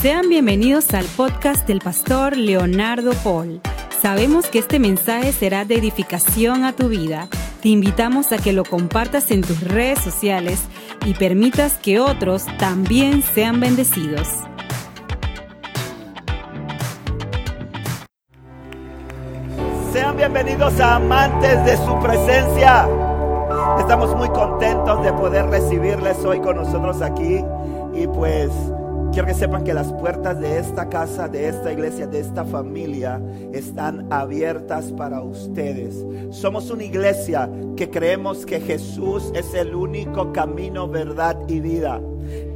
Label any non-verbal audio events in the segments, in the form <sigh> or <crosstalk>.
Sean bienvenidos al podcast del pastor Leonardo Paul. Sabemos que este mensaje será de edificación a tu vida. Te invitamos a que lo compartas en tus redes sociales y permitas que otros también sean bendecidos. Sean bienvenidos a amantes de su presencia. Estamos muy contentos de poder recibirles hoy con nosotros aquí y pues Quiero que sepan que las puertas de esta casa, de esta iglesia, de esta familia están abiertas para ustedes. Somos una iglesia que creemos que Jesús es el único camino, verdad y vida.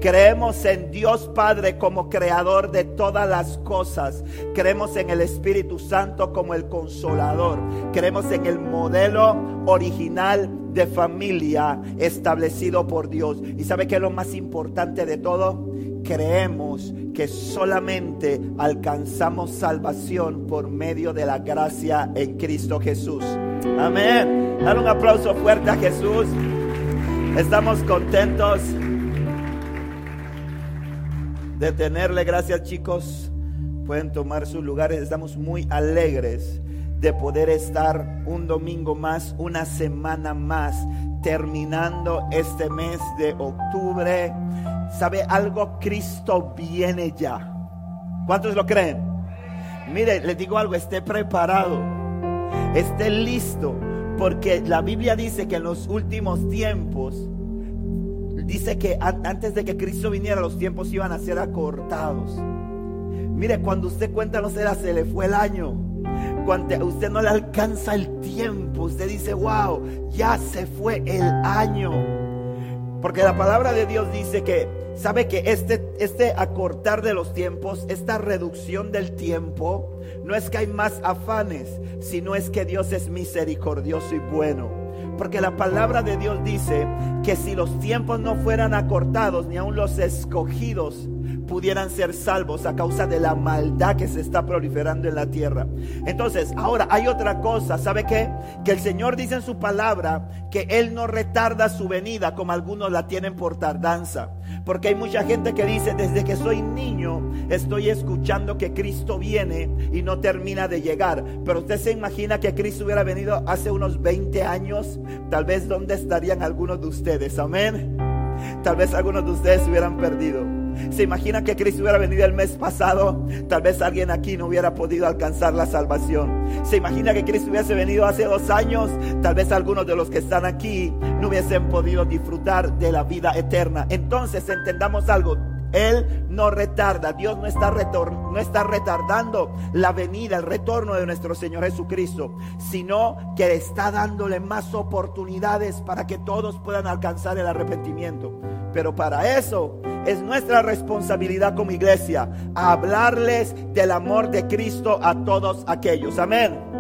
Creemos en Dios Padre como creador de todas las cosas. Creemos en el Espíritu Santo como el consolador. Creemos en el modelo original de familia establecido por Dios. ¿Y sabe qué es lo más importante de todo? Creemos que solamente alcanzamos salvación por medio de la gracia en Cristo Jesús. Amén. Dar un aplauso fuerte a Jesús. Estamos contentos de tenerle. Gracias chicos. Pueden tomar sus lugares. Estamos muy alegres de poder estar un domingo más, una semana más, terminando este mes de octubre ¿Sabe algo? Cristo viene ya. ¿Cuántos lo creen? Mire, les digo algo, esté preparado, esté listo, porque la Biblia dice que en los últimos tiempos, dice que antes de que Cristo viniera, los tiempos iban a ser acortados. Mire, cuando usted cuenta, no será, se le fue el año. Cuando usted no le alcanza el tiempo, usted dice, wow, ya se fue el año. Porque la palabra de Dios dice que sabe que este, este acortar de los tiempos, esta reducción del tiempo, no es que hay más afanes, sino es que Dios es misericordioso y bueno. Porque la palabra de Dios dice que si los tiempos no fueran acortados, ni aun los escogidos pudieran ser salvos a causa de la maldad que se está proliferando en la tierra. Entonces, ahora hay otra cosa, ¿sabe qué? Que el Señor dice en su palabra que Él no retarda su venida como algunos la tienen por tardanza. Porque hay mucha gente que dice, desde que soy niño, estoy escuchando que Cristo viene y no termina de llegar. Pero usted se imagina que Cristo hubiera venido hace unos 20 años, tal vez dónde estarían algunos de ustedes, amén. Tal vez algunos de ustedes se hubieran perdido. ¿Se imagina que Cristo hubiera venido el mes pasado? Tal vez alguien aquí no hubiera podido alcanzar la salvación. ¿Se imagina que Cristo hubiese venido hace dos años? Tal vez algunos de los que están aquí no hubiesen podido disfrutar de la vida eterna. Entonces entendamos algo. Él no retarda, Dios no está, no está retardando la venida, el retorno de nuestro Señor Jesucristo, sino que está dándole más oportunidades para que todos puedan alcanzar el arrepentimiento. Pero para eso es nuestra responsabilidad como iglesia hablarles del amor de Cristo a todos aquellos. Amén.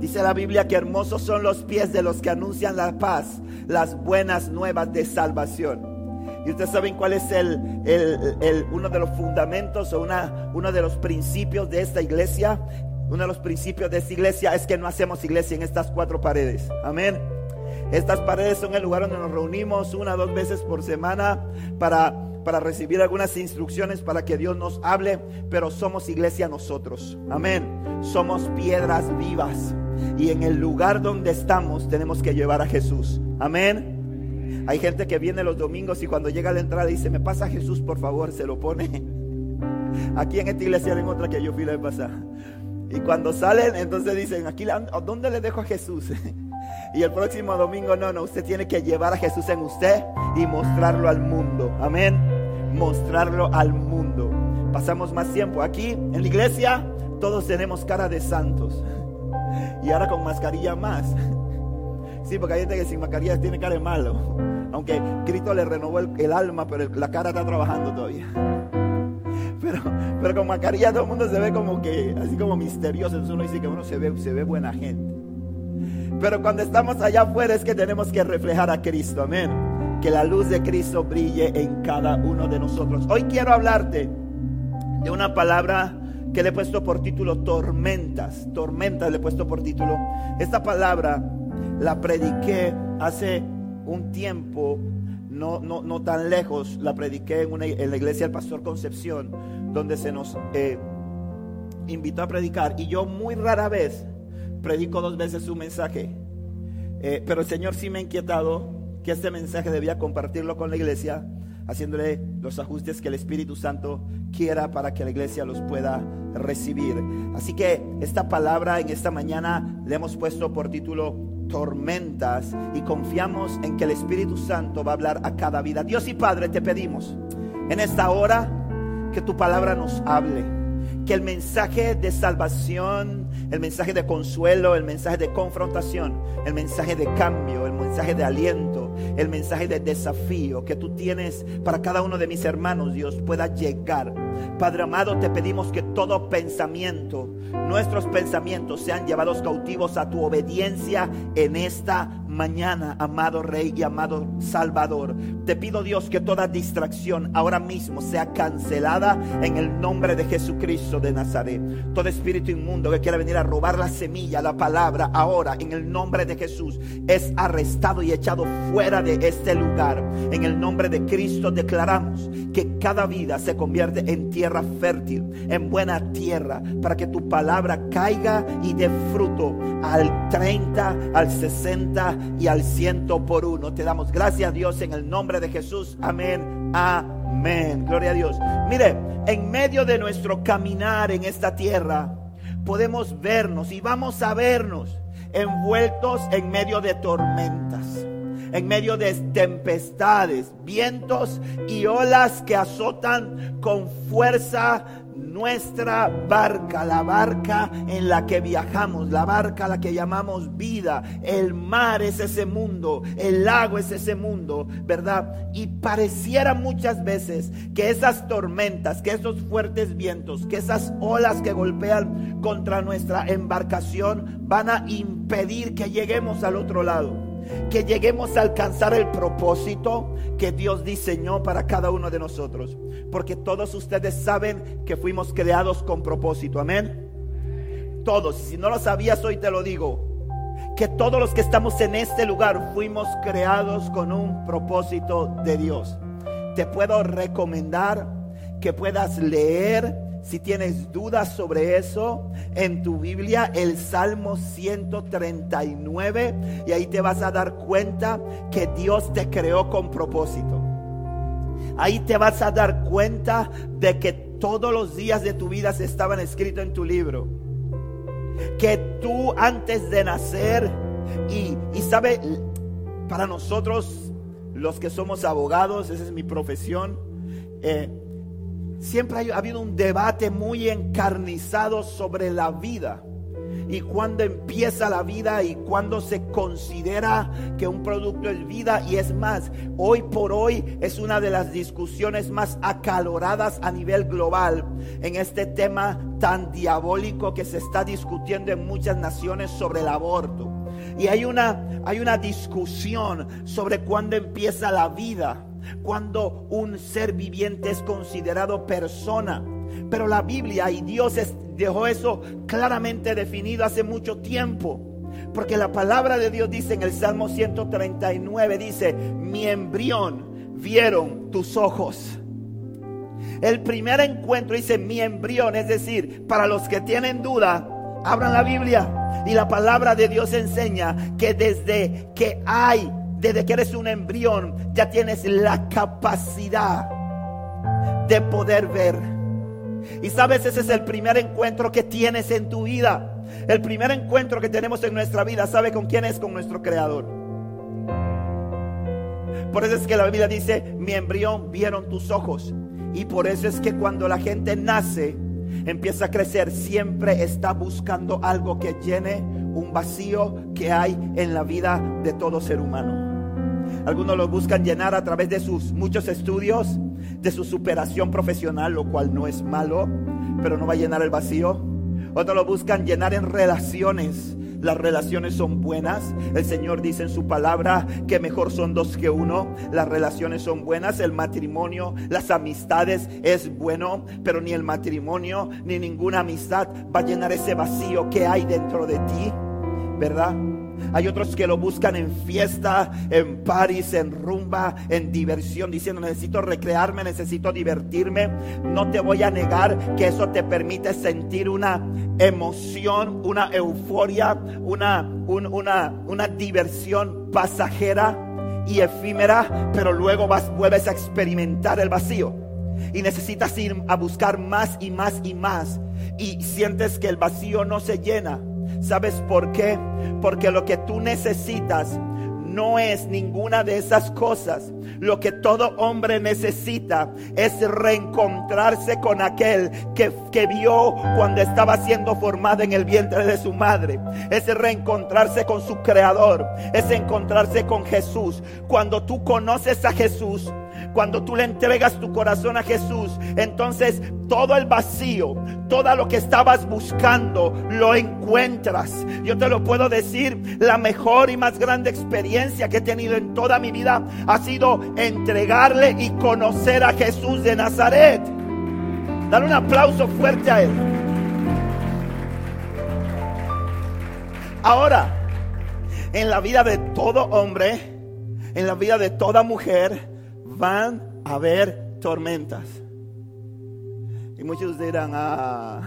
Dice la Biblia que hermosos son los pies de los que anuncian la paz, las buenas nuevas de salvación. Y ustedes saben cuál es el, uno de los fundamentos o una, uno de los principios de esta iglesia. Uno de los principios de esta iglesia es que no hacemos iglesia en estas cuatro paredes. Amén. Estas paredes son el lugar donde nos reunimos una o dos veces por semana para, para recibir algunas instrucciones para que Dios nos hable, pero somos iglesia nosotros. Amén. Somos piedras vivas y en el lugar donde estamos tenemos que llevar a Jesús. Amén. Hay gente que viene los domingos y cuando llega a la entrada dice, me pasa Jesús, por favor, se lo pone. <laughs> Aquí en esta iglesia hay otra que yo fui la pasar. Y cuando salen, entonces dicen, aquí, ¿dónde le dejo a Jesús? <laughs> Y el próximo domingo, no, no, usted tiene que llevar a Jesús en usted y mostrarlo al mundo. Amén. Mostrarlo al mundo. Pasamos más tiempo aquí en la iglesia, todos tenemos cara de santos. <laughs> Y ahora con mascarilla más. Sí, porque hay gente que sin mascarilla tiene cara de malo. Aunque Cristo le renovó el, alma, pero la cara está trabajando todavía. Pero, pero con mascarilla todo el mundo se ve como que, así como misterioso. Entonces uno dice que uno se ve, se ve buena gente. Pero cuando estamos allá afuera es que tenemos que reflejar a Cristo. Amén. Que la luz de Cristo brille en cada uno de nosotros. Hoy quiero hablarte de una palabra que le he puesto por título tormentas. Tormentas le he puesto por título. Esta palabra la prediqué hace un tiempo no, no, no tan lejos, la prediqué en, una, en la iglesia del Pastor Concepción, donde se nos eh, invitó a predicar. Y yo muy rara vez predico dos veces su mensaje. Eh, pero el Señor sí me ha inquietado que este mensaje debía compartirlo con la iglesia, haciéndole los ajustes que el Espíritu Santo quiera para que la iglesia los pueda recibir. Así que esta palabra en esta mañana le hemos puesto por título tormentas y confiamos en que el Espíritu Santo va a hablar a cada vida. Dios y Padre, te pedimos en esta hora que tu palabra nos hable, que el mensaje de salvación el mensaje de consuelo, el mensaje de confrontación, el mensaje de cambio, el mensaje de aliento, el mensaje de desafío que tú tienes para cada uno de mis hermanos, Dios, pueda llegar. Padre amado, te pedimos que todo pensamiento, nuestros pensamientos sean llevados cautivos a tu obediencia en esta mañana, amado Rey y amado Salvador. Te pido Dios que toda distracción ahora mismo sea cancelada en el nombre de Jesucristo de Nazaret. Todo espíritu inmundo que quiera venir a robar la semilla, la palabra, ahora en el nombre de Jesús es arrestado y echado fuera de este lugar. En el nombre de Cristo declaramos que cada vida se convierte en tierra fértil, en buena tierra, para que tu caiga y dé fruto al 30, al 60 y al ciento por uno. Te damos gracias Dios en el nombre de Jesús. Amén. Amén. Gloria a Dios. Mire, en medio de nuestro caminar en esta tierra, podemos vernos y vamos a vernos envueltos en medio de tormentas en medio de tempestades, vientos y olas que azotan con fuerza nuestra barca, la barca en la que viajamos, la barca a la que llamamos vida. El mar es ese mundo, el lago es ese mundo, ¿verdad? Y pareciera muchas veces que esas tormentas, que esos fuertes vientos, que esas olas que golpean contra nuestra embarcación van a impedir que lleguemos al otro lado que lleguemos a alcanzar el propósito que Dios diseñó para cada uno de nosotros. Porque todos ustedes saben que fuimos creados con propósito. Amén. Todos. Si no lo sabías, hoy te lo digo. Que todos los que estamos en este lugar fuimos creados con un propósito de Dios. Te puedo recomendar que puedas leer si tienes dudas sobre eso, en tu Biblia el Salmo 139 y ahí te vas a dar cuenta que Dios te creó con propósito. Ahí te vas a dar cuenta de que todos los días de tu vida se estaban escritos en tu libro. Que tú antes de nacer y, y sabe, para nosotros los que somos abogados, esa es mi profesión, eh, siempre ha habido un debate muy encarnizado sobre la vida y cuándo empieza la vida y cuándo se considera que un producto es vida. Y es más, hoy por hoy es una de las discusiones más acaloradas a nivel global en este tema tan diabólico que se está discutiendo en muchas naciones sobre el aborto. Y hay una, hay una discusión sobre cuándo empieza la vida cuando un ser viviente es considerado persona. Pero la Biblia y Dios dejó eso claramente definido hace mucho tiempo. Porque la palabra de Dios dice en el Salmo 139, dice, mi embrión vieron tus ojos. El primer encuentro dice mi embrión, es decir, para los que tienen duda, abran la Biblia y la palabra de Dios enseña que desde que hay desde que eres un embrión, ya tienes la capacidad de poder ver. Y sabes, ese es el primer encuentro que tienes en tu vida. El primer encuentro que tenemos en nuestra vida, ¿sabe con quién es? Con nuestro Creador. Por eso es que la Biblia dice, mi embrión vieron tus ojos. Y por eso es que cuando la gente nace, empieza a crecer, siempre está buscando algo que llene un vacío que hay en la vida de todo ser humano. Algunos lo buscan llenar a través de sus muchos estudios, de su superación profesional, lo cual no es malo, pero no va a llenar el vacío. Otros lo buscan llenar en relaciones. Las relaciones son buenas. El Señor dice en su palabra que mejor son dos que uno. Las relaciones son buenas. El matrimonio, las amistades es bueno. Pero ni el matrimonio ni ninguna amistad va a llenar ese vacío que hay dentro de ti. ¿Verdad? Hay otros que lo buscan en fiesta, en paris, en rumba, en diversión, diciendo necesito recrearme, necesito divertirme. No te voy a negar que eso te permite sentir una emoción, una euforia, una, una, una diversión pasajera y efímera, pero luego vas, vuelves a experimentar el vacío. Y necesitas ir a buscar más y más y más. Y sientes que el vacío no se llena. ¿Sabes por qué? Porque lo que tú necesitas no es ninguna de esas cosas. Lo que todo hombre necesita es reencontrarse con aquel que, que, vio cuando estaba siendo formado en el vientre de su madre. Es reencontrarse con su creador. Es encontrarse con Jesús. Cuando tú conoces a Jesús, cuando tú le entregas tu corazón a Jesús, entonces todo el vacío, todo lo que estabas buscando, lo encuentras. Yo te lo puedo decir, la mejor y más grande experiencia que he tenido en toda mi vida ha sido entregarle y conocer a Jesús de Nazaret. Dale un aplauso fuerte a él. Ahora, en la vida de todo hombre, en la vida de toda mujer, van a haber tormentas. Y muchos dirán, ah,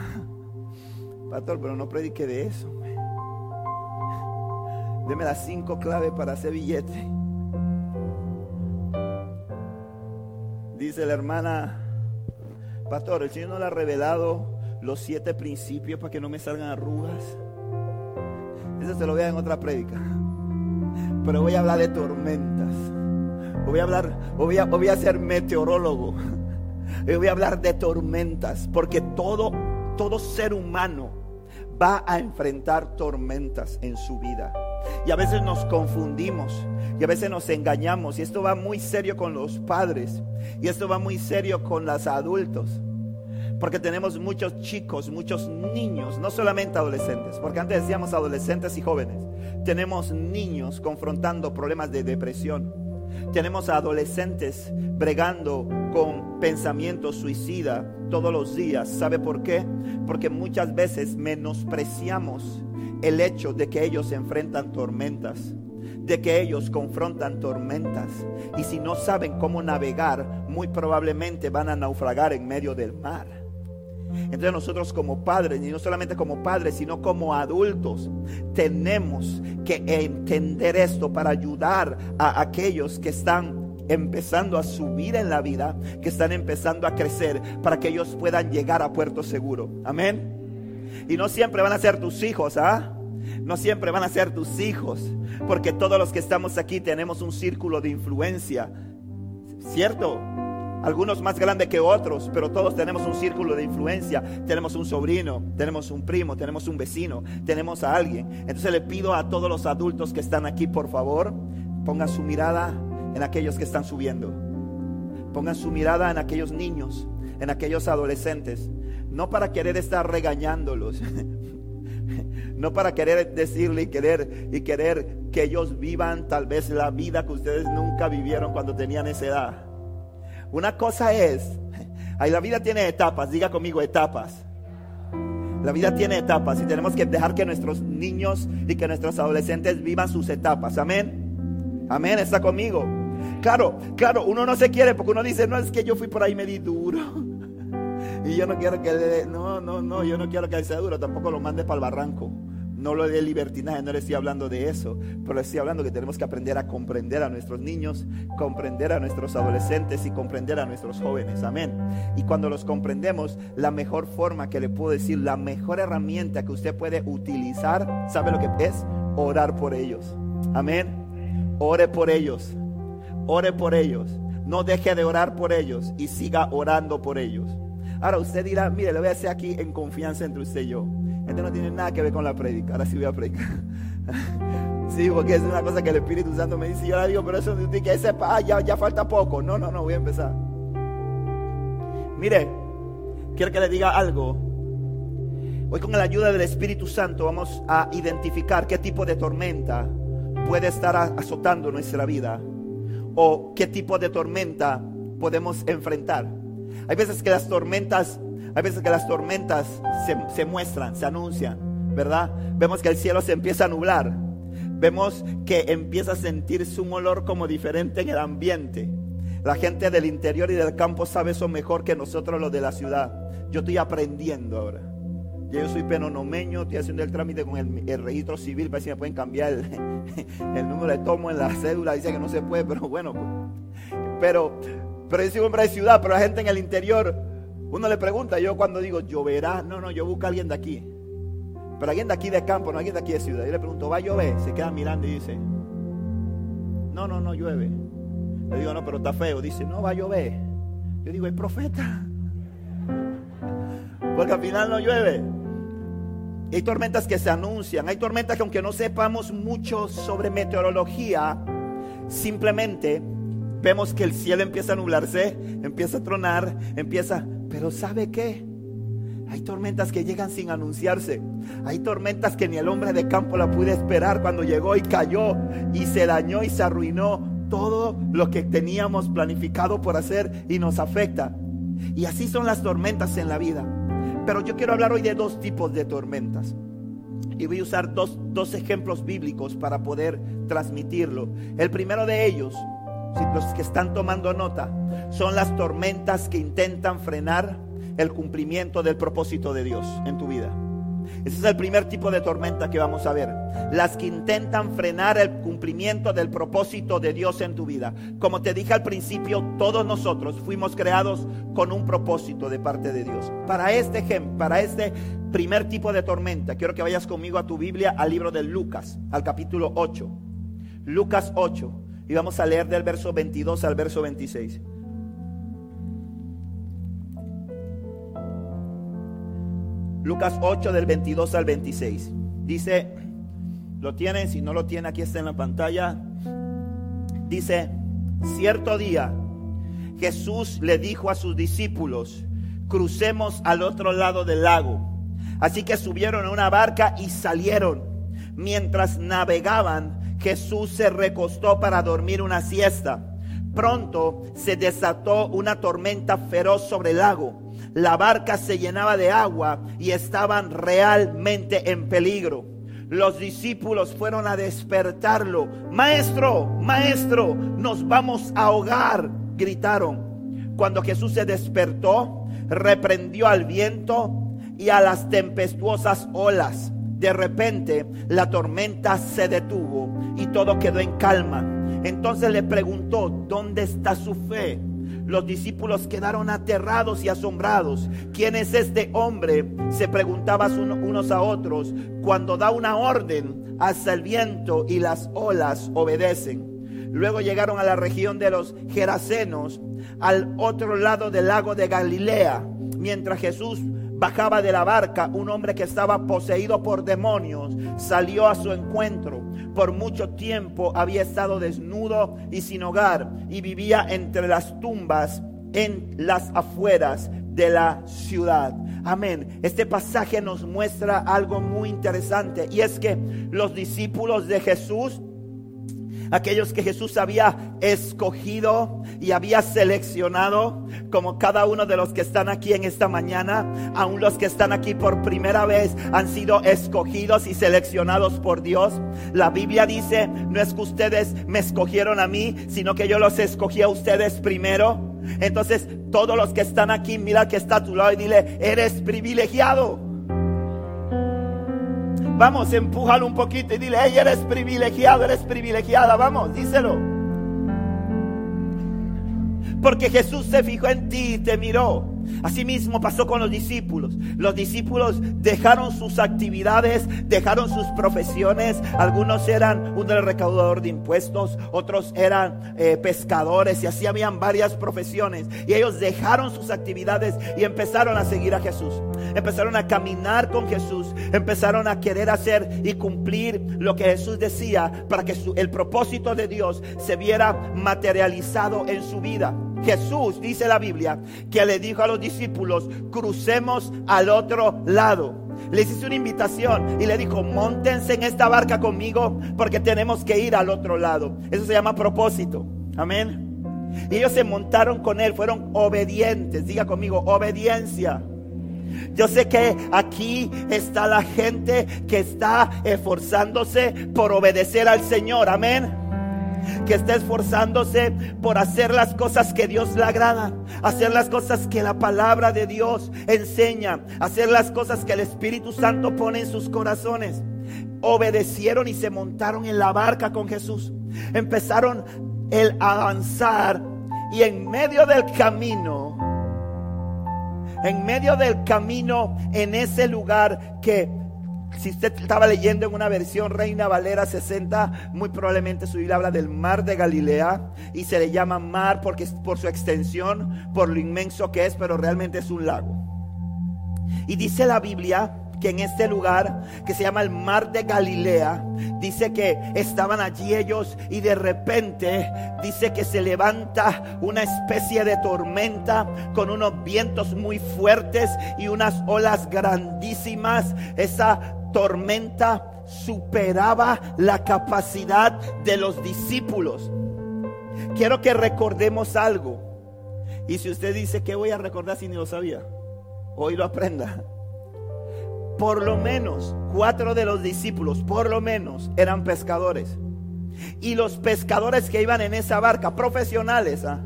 pastor, pero no predique de eso. Deme las cinco claves para hacer billete. Dice la hermana, pastor, el Señor no le ha revelado los siete principios para que no me salgan arrugas. Eso se lo voy a en otra prédica. Pero voy a hablar de tormentas. Voy a hablar, voy a, voy a ser meteorólogo. Voy a hablar de tormentas, porque todo, todo ser humano va a enfrentar tormentas en su vida. Y a veces nos confundimos y a veces nos engañamos. Y esto va muy serio con los padres. Y esto va muy serio con los adultos. Porque tenemos muchos chicos, muchos niños, no solamente adolescentes, porque antes decíamos adolescentes y jóvenes. Tenemos niños confrontando problemas de depresión, tenemos a adolescentes bregando con pensamientos suicida todos los días. ¿Sabe por qué? Porque muchas veces menospreciamos el hecho de que ellos enfrentan tormentas, de que ellos confrontan tormentas. Y si no saben cómo navegar, muy probablemente van a naufragar en medio del mar. Entonces nosotros como padres, y no solamente como padres, sino como adultos, tenemos que entender esto para ayudar a aquellos que están empezando a subir en la vida, que están empezando a crecer, para que ellos puedan llegar a puerto seguro. Amén. Y no siempre van a ser tus hijos, ¿ah? No siempre van a ser tus hijos, porque todos los que estamos aquí tenemos un círculo de influencia, ¿cierto? Algunos más grandes que otros, pero todos tenemos un círculo de influencia. Tenemos un sobrino, tenemos un primo, tenemos un vecino, tenemos a alguien. Entonces le pido a todos los adultos que están aquí, por favor, pongan su mirada en aquellos que están subiendo. Pongan su mirada en aquellos niños, en aquellos adolescentes. No para querer estar regañándolos. <laughs> No para querer decirle y querer y querer que ellos vivan tal vez la vida que ustedes nunca vivieron cuando tenían esa edad una cosa es, ahí la vida tiene etapas, diga conmigo etapas. La vida tiene etapas y tenemos que dejar que nuestros niños y que nuestros adolescentes vivan sus etapas. Amén. Amén, está conmigo. Claro, claro, uno no se quiere porque uno dice, no es que yo fui por ahí me di duro. <laughs> Y yo no quiero que le, no, no, no, yo no quiero que él sea duro, tampoco lo mande para el barranco. No lo de libertinaje, no le estoy hablando de eso, pero le estoy hablando que tenemos que aprender a comprender a nuestros niños, comprender a nuestros adolescentes y comprender a nuestros jóvenes. Amén. Y cuando los comprendemos, la mejor forma que le puedo decir, la mejor herramienta que usted puede utilizar, ¿sabe lo que es? Orar por ellos. Amén. Ore por ellos. Ore por ellos. No deje de orar por ellos y siga orando por ellos. Ahora usted dirá, mire, le voy a hacer aquí en confianza entre usted y yo. Esto no tiene nada que ver con la prédica. Ahora sí voy a predicar. <laughs> Sí, porque es una cosa que el Espíritu Santo me dice. Yo la digo, pero eso de que ya, ya falta poco. No, no, no, voy a empezar. Mire, quiero que le diga algo. Hoy con la ayuda del Espíritu Santo vamos a identificar qué tipo de tormenta puede estar azotando nuestra vida o qué tipo de tormenta podemos enfrentar. Hay veces que las tormentas hay veces que las tormentas se, muestran, se anuncian, ¿verdad? Vemos que el cielo se empieza a nublar. vemos que empieza a sentirse un olor como diferente en el ambiente. La gente del interior y del campo sabe eso mejor que nosotros los de la ciudad. Yo estoy aprendiendo ahora. Yo soy penonomeño, estoy haciendo el trámite con el, registro civil para ver si me pueden cambiar <laughs> el, número de tomo en la cédula. Dice que no se puede, pero bueno. Pues. Pero, pero yo soy hombre de ciudad, pero la gente en el interior, uno le pregunta, yo cuando digo lloverá, no, no, yo busco a alguien de aquí. Pero alguien de aquí de campo, no alguien de aquí de ciudad. Yo le pregunto, ¿va a llover? Se queda mirando y dice, no, no, no llueve. Le digo, no, pero está feo. Dice, no, va a llover. Yo digo, es profeta. Porque al final no llueve. Hay tormentas que se anuncian. Hay tormentas que aunque no sepamos mucho sobre meteorología, simplemente vemos que el cielo empieza a nublarse, empieza a tronar, empieza... Pero ¿sabe qué? Hay tormentas que llegan sin anunciarse. Hay tormentas que ni el hombre de campo la pude esperar cuando llegó y cayó y se dañó y se arruinó todo lo que teníamos planificado por hacer y nos afecta. Y así son las tormentas en la vida. Pero yo quiero hablar hoy de dos tipos de tormentas. Y voy a usar dos, dos ejemplos bíblicos para poder transmitirlo. El primero de ellos, los que están tomando nota, son las tormentas que intentan frenar el cumplimiento del propósito de Dios en tu vida. Ese es el primer tipo de tormenta que vamos a ver. Las que intentan frenar el cumplimiento del propósito de Dios en tu vida. Como te dije al principio, todos nosotros fuimos creados con un propósito de parte de Dios. Para este ejemplo, para este primer tipo de tormenta, quiero que vayas conmigo a tu Biblia, al libro de Lucas, al capítulo 8. Lucas 8. Y vamos a leer del verso 22 al verso 26. Lucas 8 del 22 al 26. Dice, lo tienen, si no lo tiene, aquí está en la pantalla. Dice, cierto día Jesús le dijo a sus discípulos, crucemos al otro lado del lago. Así que subieron a una barca y salieron. Mientras navegaban, Jesús se recostó para dormir una siesta. Pronto se desató una tormenta feroz sobre el lago la barca se llenaba de agua y estaban realmente en peligro. Los discípulos fueron a despertarlo. Maestro, maestro, nos vamos a ahogar, gritaron. Cuando Jesús se despertó, reprendió al viento y a las tempestuosas olas. De repente la tormenta se detuvo todo quedó en calma. Entonces le preguntó, ¿dónde está su fe? Los discípulos quedaron aterrados y asombrados. ¿Quién es este hombre? Se preguntaban unos a otros. Cuando da una orden, hasta el viento y las olas obedecen. Luego llegaron a la región de los Gerasenos, al otro lado del lago de Galilea. Mientras Jesús bajaba de la barca, un hombre que estaba poseído por demonios salió a su encuentro por mucho tiempo había estado desnudo y sin hogar y vivía entre las tumbas en las afueras de la ciudad. Amén. Este pasaje nos muestra algo muy interesante y es que los discípulos de Jesús aquellos que Jesús había escogido y había seleccionado, como cada uno de los que están aquí en esta mañana, aún los que están aquí por primera vez han sido escogidos y seleccionados por Dios. La Biblia dice, no es que ustedes me escogieron a mí, sino que yo los escogí a ustedes primero. Entonces, todos los que están aquí, mira que está a tu lado y dile, eres privilegiado. Vamos, empújalo un poquito y dile, hey, eres privilegiado, eres privilegiada. Vamos, díselo. Porque Jesús se fijó en ti y te miró. Asimismo pasó con los discípulos. Los discípulos dejaron sus actividades, dejaron sus profesiones. Algunos eran un recaudador de impuestos, otros eran eh, pescadores y así habían varias profesiones. Y ellos dejaron sus actividades y empezaron a seguir a Jesús. Empezaron a caminar con Jesús. Empezaron a querer hacer y cumplir lo que Jesús decía para que el propósito de Dios se viera materializado en su vida. Jesús, dice la Biblia, que le dijo a los discípulos, crucemos al otro lado. Les hizo una invitación y le dijo, montense en esta barca conmigo porque tenemos que ir al otro lado. Eso se llama propósito. Amén. Ellos se montaron con él, fueron obedientes. Diga conmigo, obediencia. Yo sé que aquí está la gente que está esforzándose por obedecer al Señor. Amén que está esforzándose por hacer las cosas que Dios le agrada, hacer las cosas que la palabra de Dios enseña, hacer las cosas que el Espíritu Santo pone en sus corazones. Obedecieron y se montaron en la barca con Jesús. Empezaron el avanzar y en medio del camino, en medio del camino, en ese lugar que si usted estaba leyendo en una versión Reina Valera 60, muy probablemente su Biblia habla del mar de Galilea y se le llama mar porque por su extensión, por lo inmenso que es, pero realmente es un lago. Y dice la Biblia que en este lugar que se llama el mar de Galilea, dice que estaban allí ellos y de repente dice que se levanta una especie de tormenta con unos vientos muy fuertes y unas olas grandísimas. Esa tormenta superaba la capacidad de los discípulos. Quiero que recordemos algo. Y si usted dice que voy a recordar si ni lo sabía, hoy lo aprenda por lo menos cuatro de los discípulos, por lo menos, eran pescadores. Y los pescadores que iban en esa barca, profesionales, ¿ah?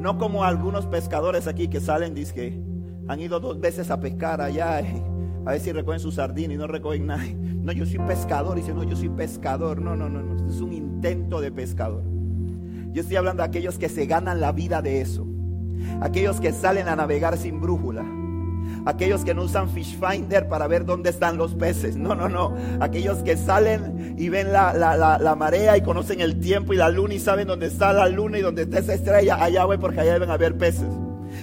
no como algunos pescadores aquí que salen, que han ido dos veces a pescar allá, <laughs> a ver si recogen su sardina y no recogen nada. <laughs> No, yo soy pescador, y dice, no, yo soy pescador. No, no, no, no, es un intento de pescador. Yo estoy hablando de aquellos que se ganan la vida de eso. Aquellos que salen a navegar sin brújula aquellos que no usan Fish Finder para ver dónde están los peces. No, no, no. Aquellos que salen y ven la, marea y conocen el tiempo y la luna y saben dónde está la luna y dónde está esa estrella. Allá voy porque allá deben haber peces.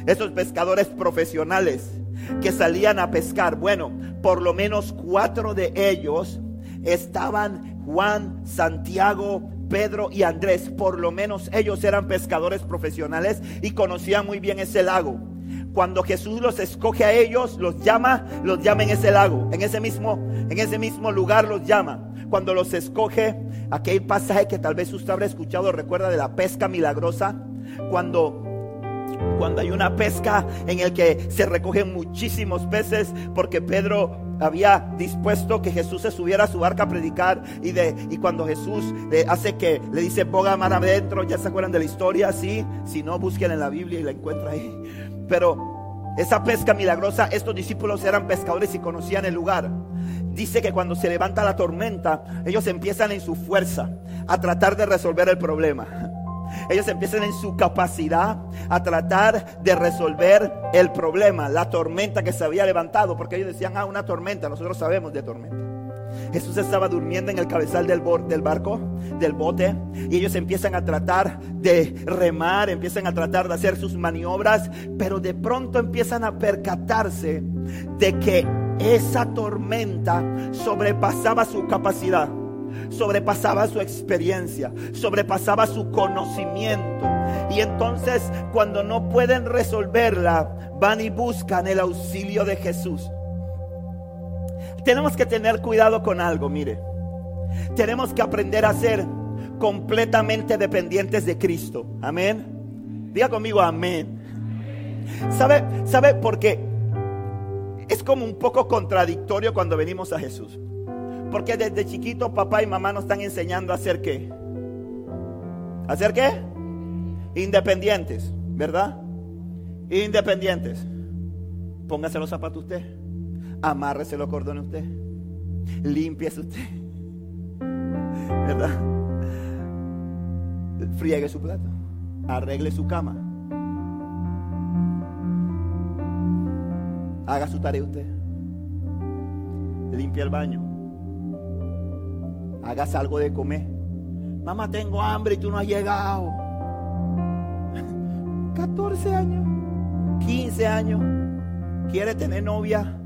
Esos pescadores profesionales que salían a pescar. Bueno, por lo menos cuatro de ellos estaban Juan, Santiago, Pedro y Andrés. Por lo menos ellos eran pescadores profesionales y conocían muy bien ese lago. Cuando Jesús los escoge a ellos, los llama, los llama en ese lago, en ese mismo, en ese mismo lugar los llama. Cuando los escoge, aquel pasaje que tal vez usted habrá escuchado, recuerda de la pesca milagrosa, cuando cuando hay una pesca en el que se recogen muchísimos peces porque Pedro había dispuesto que Jesús se subiera a su barca a predicar y, de, y cuando Jesús le hace que le dice boga mar adentro, ya se acuerdan de la historia, sí, si no busquen en la Biblia y la encuentran ahí. Pero esa pesca milagrosa, estos discípulos eran pescadores y conocían el lugar. Dice que cuando se levanta la tormenta, ellos empiezan en su fuerza a tratar de resolver el problema. <laughs> Ellos empiezan en su capacidad a tratar de resolver el problema, la tormenta que se había levantado, porque ellos decían, ah, una tormenta, nosotros sabemos de tormenta. Jesús estaba durmiendo en el cabezal del, del barco, del bote, y ellos empiezan a tratar de remar, empiezan a tratar de hacer sus maniobras, pero de pronto empiezan a percatarse de que esa tormenta sobrepasaba su capacidad, sobrepasaba su experiencia, sobrepasaba su conocimiento. Y entonces cuando no pueden resolverla, van y buscan el auxilio de Jesús. Tenemos que tener cuidado con algo, mire. Tenemos que aprender a ser completamente dependientes de Cristo. Amén. Diga conmigo amén. ¿Sabe? ¿Sabe? Porque es como un poco contradictorio cuando venimos a Jesús. Porque desde chiquito papá y mamá nos están enseñando a hacer qué. ¿A hacer qué? Independientes, ¿verdad? Independientes. Póngase los zapatos usted. Amárrese los cordones usted. Limpiese usted. ¿Verdad? Friegue su plato. Arregle su cama. Haga su tarea usted. Limpia el baño. Hagas algo de comer. Mamá, tengo hambre y tú no has llegado. <laughs> 14 años, 15 años. ¿Quiere tener novia?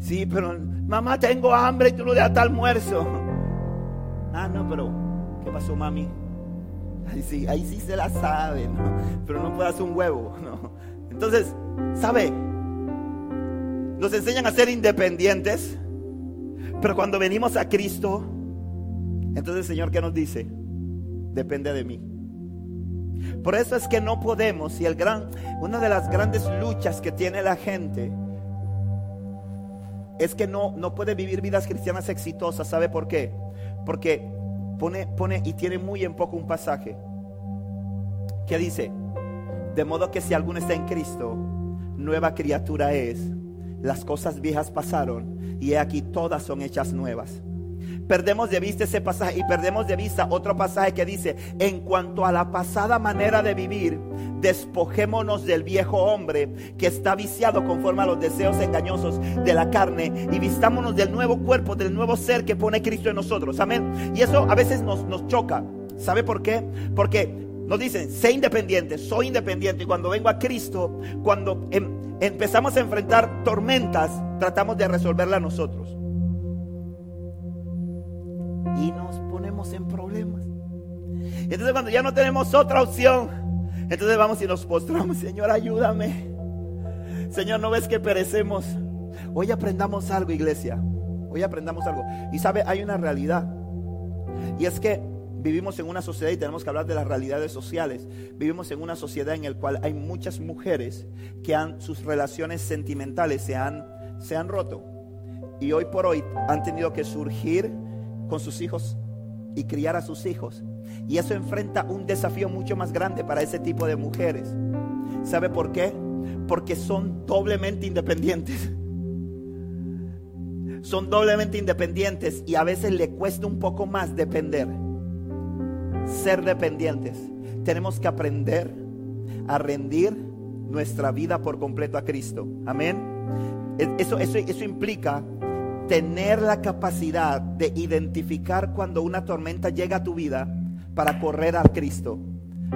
Sí, pero mamá, tengo hambre y tú no das almuerzo. Ah, no, pero ¿qué pasó, mami? Ahí sí, ahí sí se la sabe, ¿no? pero no puede hacer un huevo. ¿no? Entonces, ¿sabe? Nos enseñan a ser independientes, pero cuando venimos a Cristo, entonces el Señor, ¿qué nos dice? Depende de mí. Por eso es que no podemos, y el gran, una de las grandes luchas que tiene la gente es que no, no puede vivir vidas cristianas exitosas. ¿Sabe por qué? Porque pone, pone y tiene muy en poco un pasaje que dice, de modo que si alguno está en Cristo, nueva criatura es. Las cosas viejas pasaron y aquí todas son hechas nuevas perdemos de vista ese pasaje y perdemos de vista otro pasaje que dice, en cuanto a la pasada manera de vivir, despojémonos del viejo hombre que está viciado conforme a los deseos engañosos de la carne y vistámonos del nuevo cuerpo, del nuevo ser que pone Cristo en nosotros. Amén. Y eso a veces nos, nos choca. ¿Sabe por qué? Porque nos dicen, sé independiente, soy independiente. Y cuando vengo a Cristo, cuando em, empezamos a enfrentar tormentas, tratamos de resolverla nosotros y nos ponemos en problemas. Entonces cuando ya no tenemos otra opción, entonces vamos y nos postramos, Señor, ayúdame. Señor, ¿no ves que perecemos? Hoy aprendamos algo, iglesia. Hoy aprendamos algo. Y sabe, hay una realidad. Y es que vivimos en una sociedad y tenemos que hablar de las realidades sociales. Vivimos en una sociedad en la cual hay muchas mujeres que han, sus relaciones sentimentales se han, se han roto. Y hoy por hoy han tenido que surgir con sus hijos y criar a sus hijos. Y eso enfrenta un desafío mucho más grande para ese tipo de mujeres. ¿Sabe por qué? Porque son doblemente independientes. Son doblemente independientes y a veces le cuesta un poco más depender. Ser dependientes. Tenemos que aprender a rendir nuestra vida por completo a Cristo. Amén. Eso, eso, eso implica tener la capacidad de identificar cuando una tormenta llega a tu vida para correr a Cristo,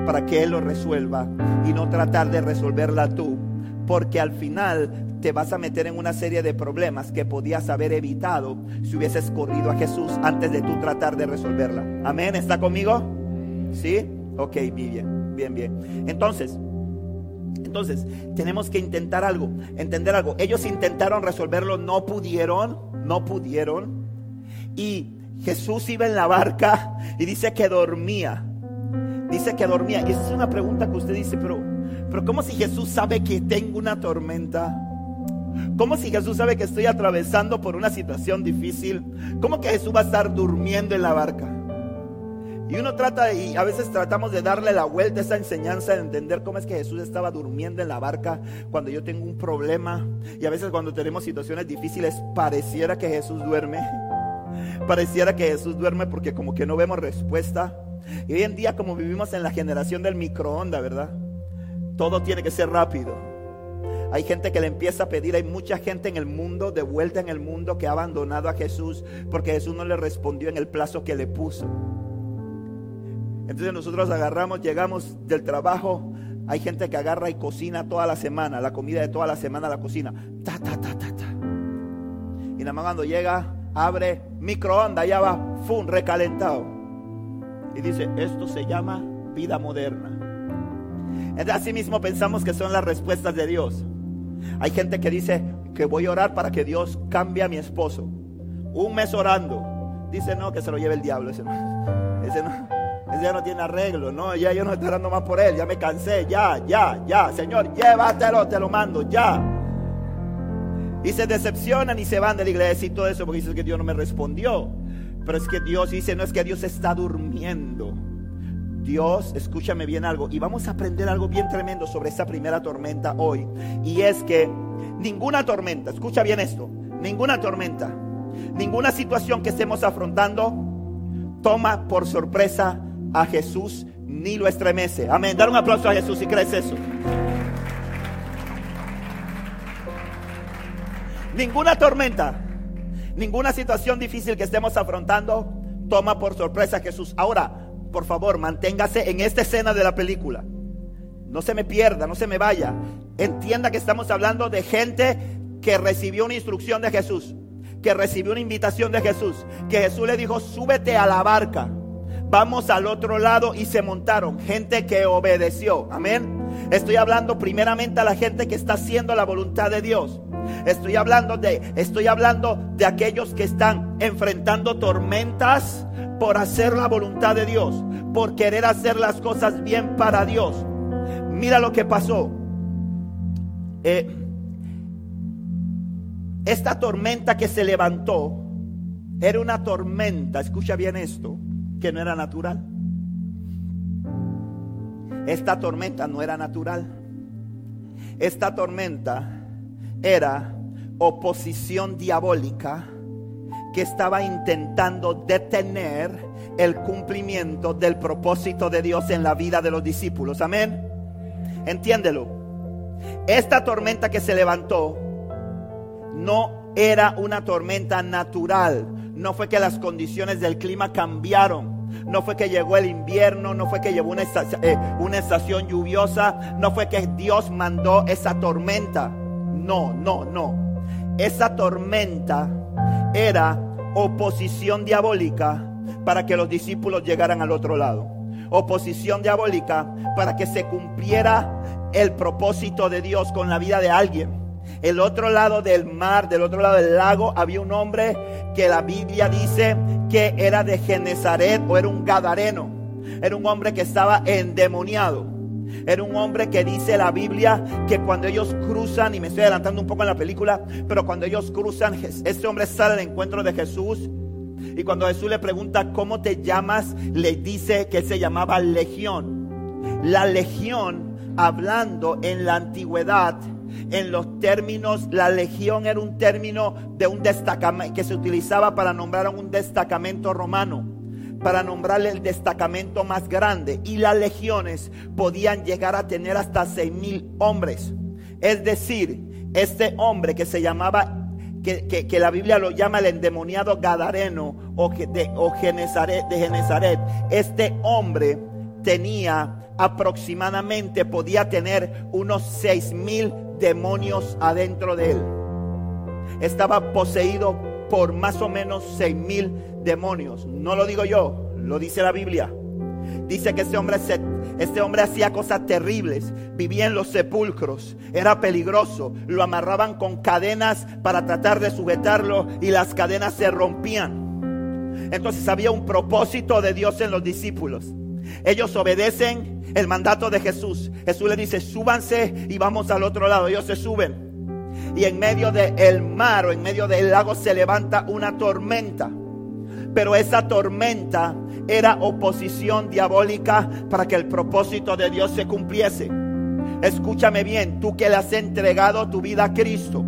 para que Él lo resuelva y no tratar de resolverla tú, porque al final te vas a meter en una serie de problemas que podías haber evitado si hubieses corrido a Jesús antes de tú tratar de resolverla. Amén, ¿está conmigo? ¿Sí? Ok, bien, bien, bien. Entonces, entonces, tenemos que intentar algo, entender algo. Ellos intentaron resolverlo, no pudieron no pudieron. Y Jesús iba en la barca y dice que dormía. Dice que dormía. Y es una pregunta que usted dice, pero, pero ¿cómo si Jesús sabe que tengo una tormenta? ¿Cómo si Jesús sabe que estoy atravesando por una situación difícil? ¿Cómo que Jesús va a estar durmiendo en la barca? Y uno trata, y a veces tratamos de darle la vuelta a esa enseñanza, de entender cómo es que Jesús estaba durmiendo en la barca cuando yo tengo un problema. Y a veces cuando tenemos situaciones difíciles, pareciera que Jesús duerme. <laughs> Pareciera que Jesús duerme porque como que no vemos respuesta. Y hoy en día como vivimos en la generación del microondas, ¿verdad? Todo tiene que ser rápido. Hay gente que le empieza a pedir, hay mucha gente en el mundo, de vuelta en el mundo, que ha abandonado a Jesús porque Jesús no le respondió en el plazo que le puso. Entonces nosotros agarramos, llegamos del trabajo. Hay gente que agarra y cocina toda la semana, la comida de toda la semana la cocina. Ta, ta, ta, ta, ta. Y nada más cuando llega, abre microondas, ya va, fum, recalentado. Y dice, esto se llama vida moderna. Así mismo pensamos que son las respuestas de Dios. Hay gente que dice que voy a orar para que Dios cambie a mi esposo. Un mes orando. Dice, no, que se lo lleve el diablo. Ese no. Ese no ya no tiene arreglo, no, ya yo no estoy orando más por él, ya me cansé, ya, ya, ya, Señor, llévatelo, te lo mando, ya. Y se decepcionan y se van de la iglesia y todo eso porque dicen que Dios no me respondió. Pero es que Dios dice, no es que Dios está durmiendo. Dios, escúchame bien algo, y vamos a aprender algo bien tremendo sobre esa primera tormenta hoy. Y es que ninguna tormenta, escucha bien esto, ninguna tormenta, ninguna situación que estemos afrontando toma por sorpresa a Jesús ni lo estremece. Amén. Dar un aplauso a Jesús si crees eso. Ninguna tormenta, ninguna situación difícil que estemos afrontando toma por sorpresa a Jesús. Ahora, por favor, manténgase en esta escena de la película. No se me pierda, no se me vaya. Entienda que estamos hablando de gente que recibió una instrucción de Jesús, que recibió una invitación de Jesús, que Jesús le dijo, súbete a la barca vamos al otro lado y se montaron. Gente que obedeció. Amén. Estoy hablando primeramente a la gente que está haciendo la voluntad de Dios. Estoy hablando de estoy hablando de aquellos que están enfrentando tormentas por hacer la voluntad de Dios, por querer hacer las cosas bien para Dios. Mira lo que pasó. Eh, esta tormenta que se levantó era una tormenta, escucha bien esto, que no era natural. Esta tormenta no era natural. Esta tormenta era oposición diabólica que estaba intentando detener el cumplimiento del propósito de Dios en la vida de los discípulos. Amén. Entiéndelo. Esta tormenta que se levantó no era una tormenta natural. No fue que las condiciones del clima cambiaron. No fue que llegó el invierno, no fue que llegó una estación, eh, una estación lluviosa, no fue que Dios mandó esa tormenta. No, no, no. Esa tormenta era oposición diabólica para que los discípulos llegaran al otro lado. Oposición diabólica para que se cumpliera el propósito de Dios con la vida de alguien. El otro lado del mar, del otro lado del lago, había un hombre que la Biblia dice que era de Genezaret o era un gadareno. Era un hombre que estaba endemoniado. Era un hombre que dice la Biblia que cuando ellos cruzan, y me estoy adelantando un poco en la película, pero cuando ellos cruzan, este hombre sale al encuentro de Jesús. Y cuando Jesús le pregunta, ¿cómo te llamas? Le dice que se llamaba Legión. La Legión, hablando en la antigüedad, en los términos, la legión era un término de un destacamento que se utilizaba para nombrar un destacamento romano, para nombrarle el destacamento más grande. Y las legiones podían llegar a tener hasta seis mil hombres. Es decir, este hombre que se llamaba que, la Biblia lo llama el endemoniado Gadareno o, de, o Genezaret, de Genezaret. Este hombre tenía aproximadamente, podía tener unos seis mil demonios adentro de él. Estaba poseído por más o menos seis mil demonios. No lo digo yo, lo dice la Biblia. Dice que este hombre, este hombre hacía cosas terribles, vivía en los sepulcros, era peligroso, lo amarraban con cadenas para tratar de sujetarlo y las cadenas se rompían. Entonces había un propósito de Dios en los discípulos. Ellos obedecen el mandato de Jesús. Jesús le dice, súbanse y vamos al otro lado. Ellos se suben. Y en medio del mar o en medio del lago se levanta una tormenta. Pero esa tormenta era oposición diabólica para que el propósito de Dios se cumpliese. Escúchame bien, tú que le has entregado tu vida a Cristo,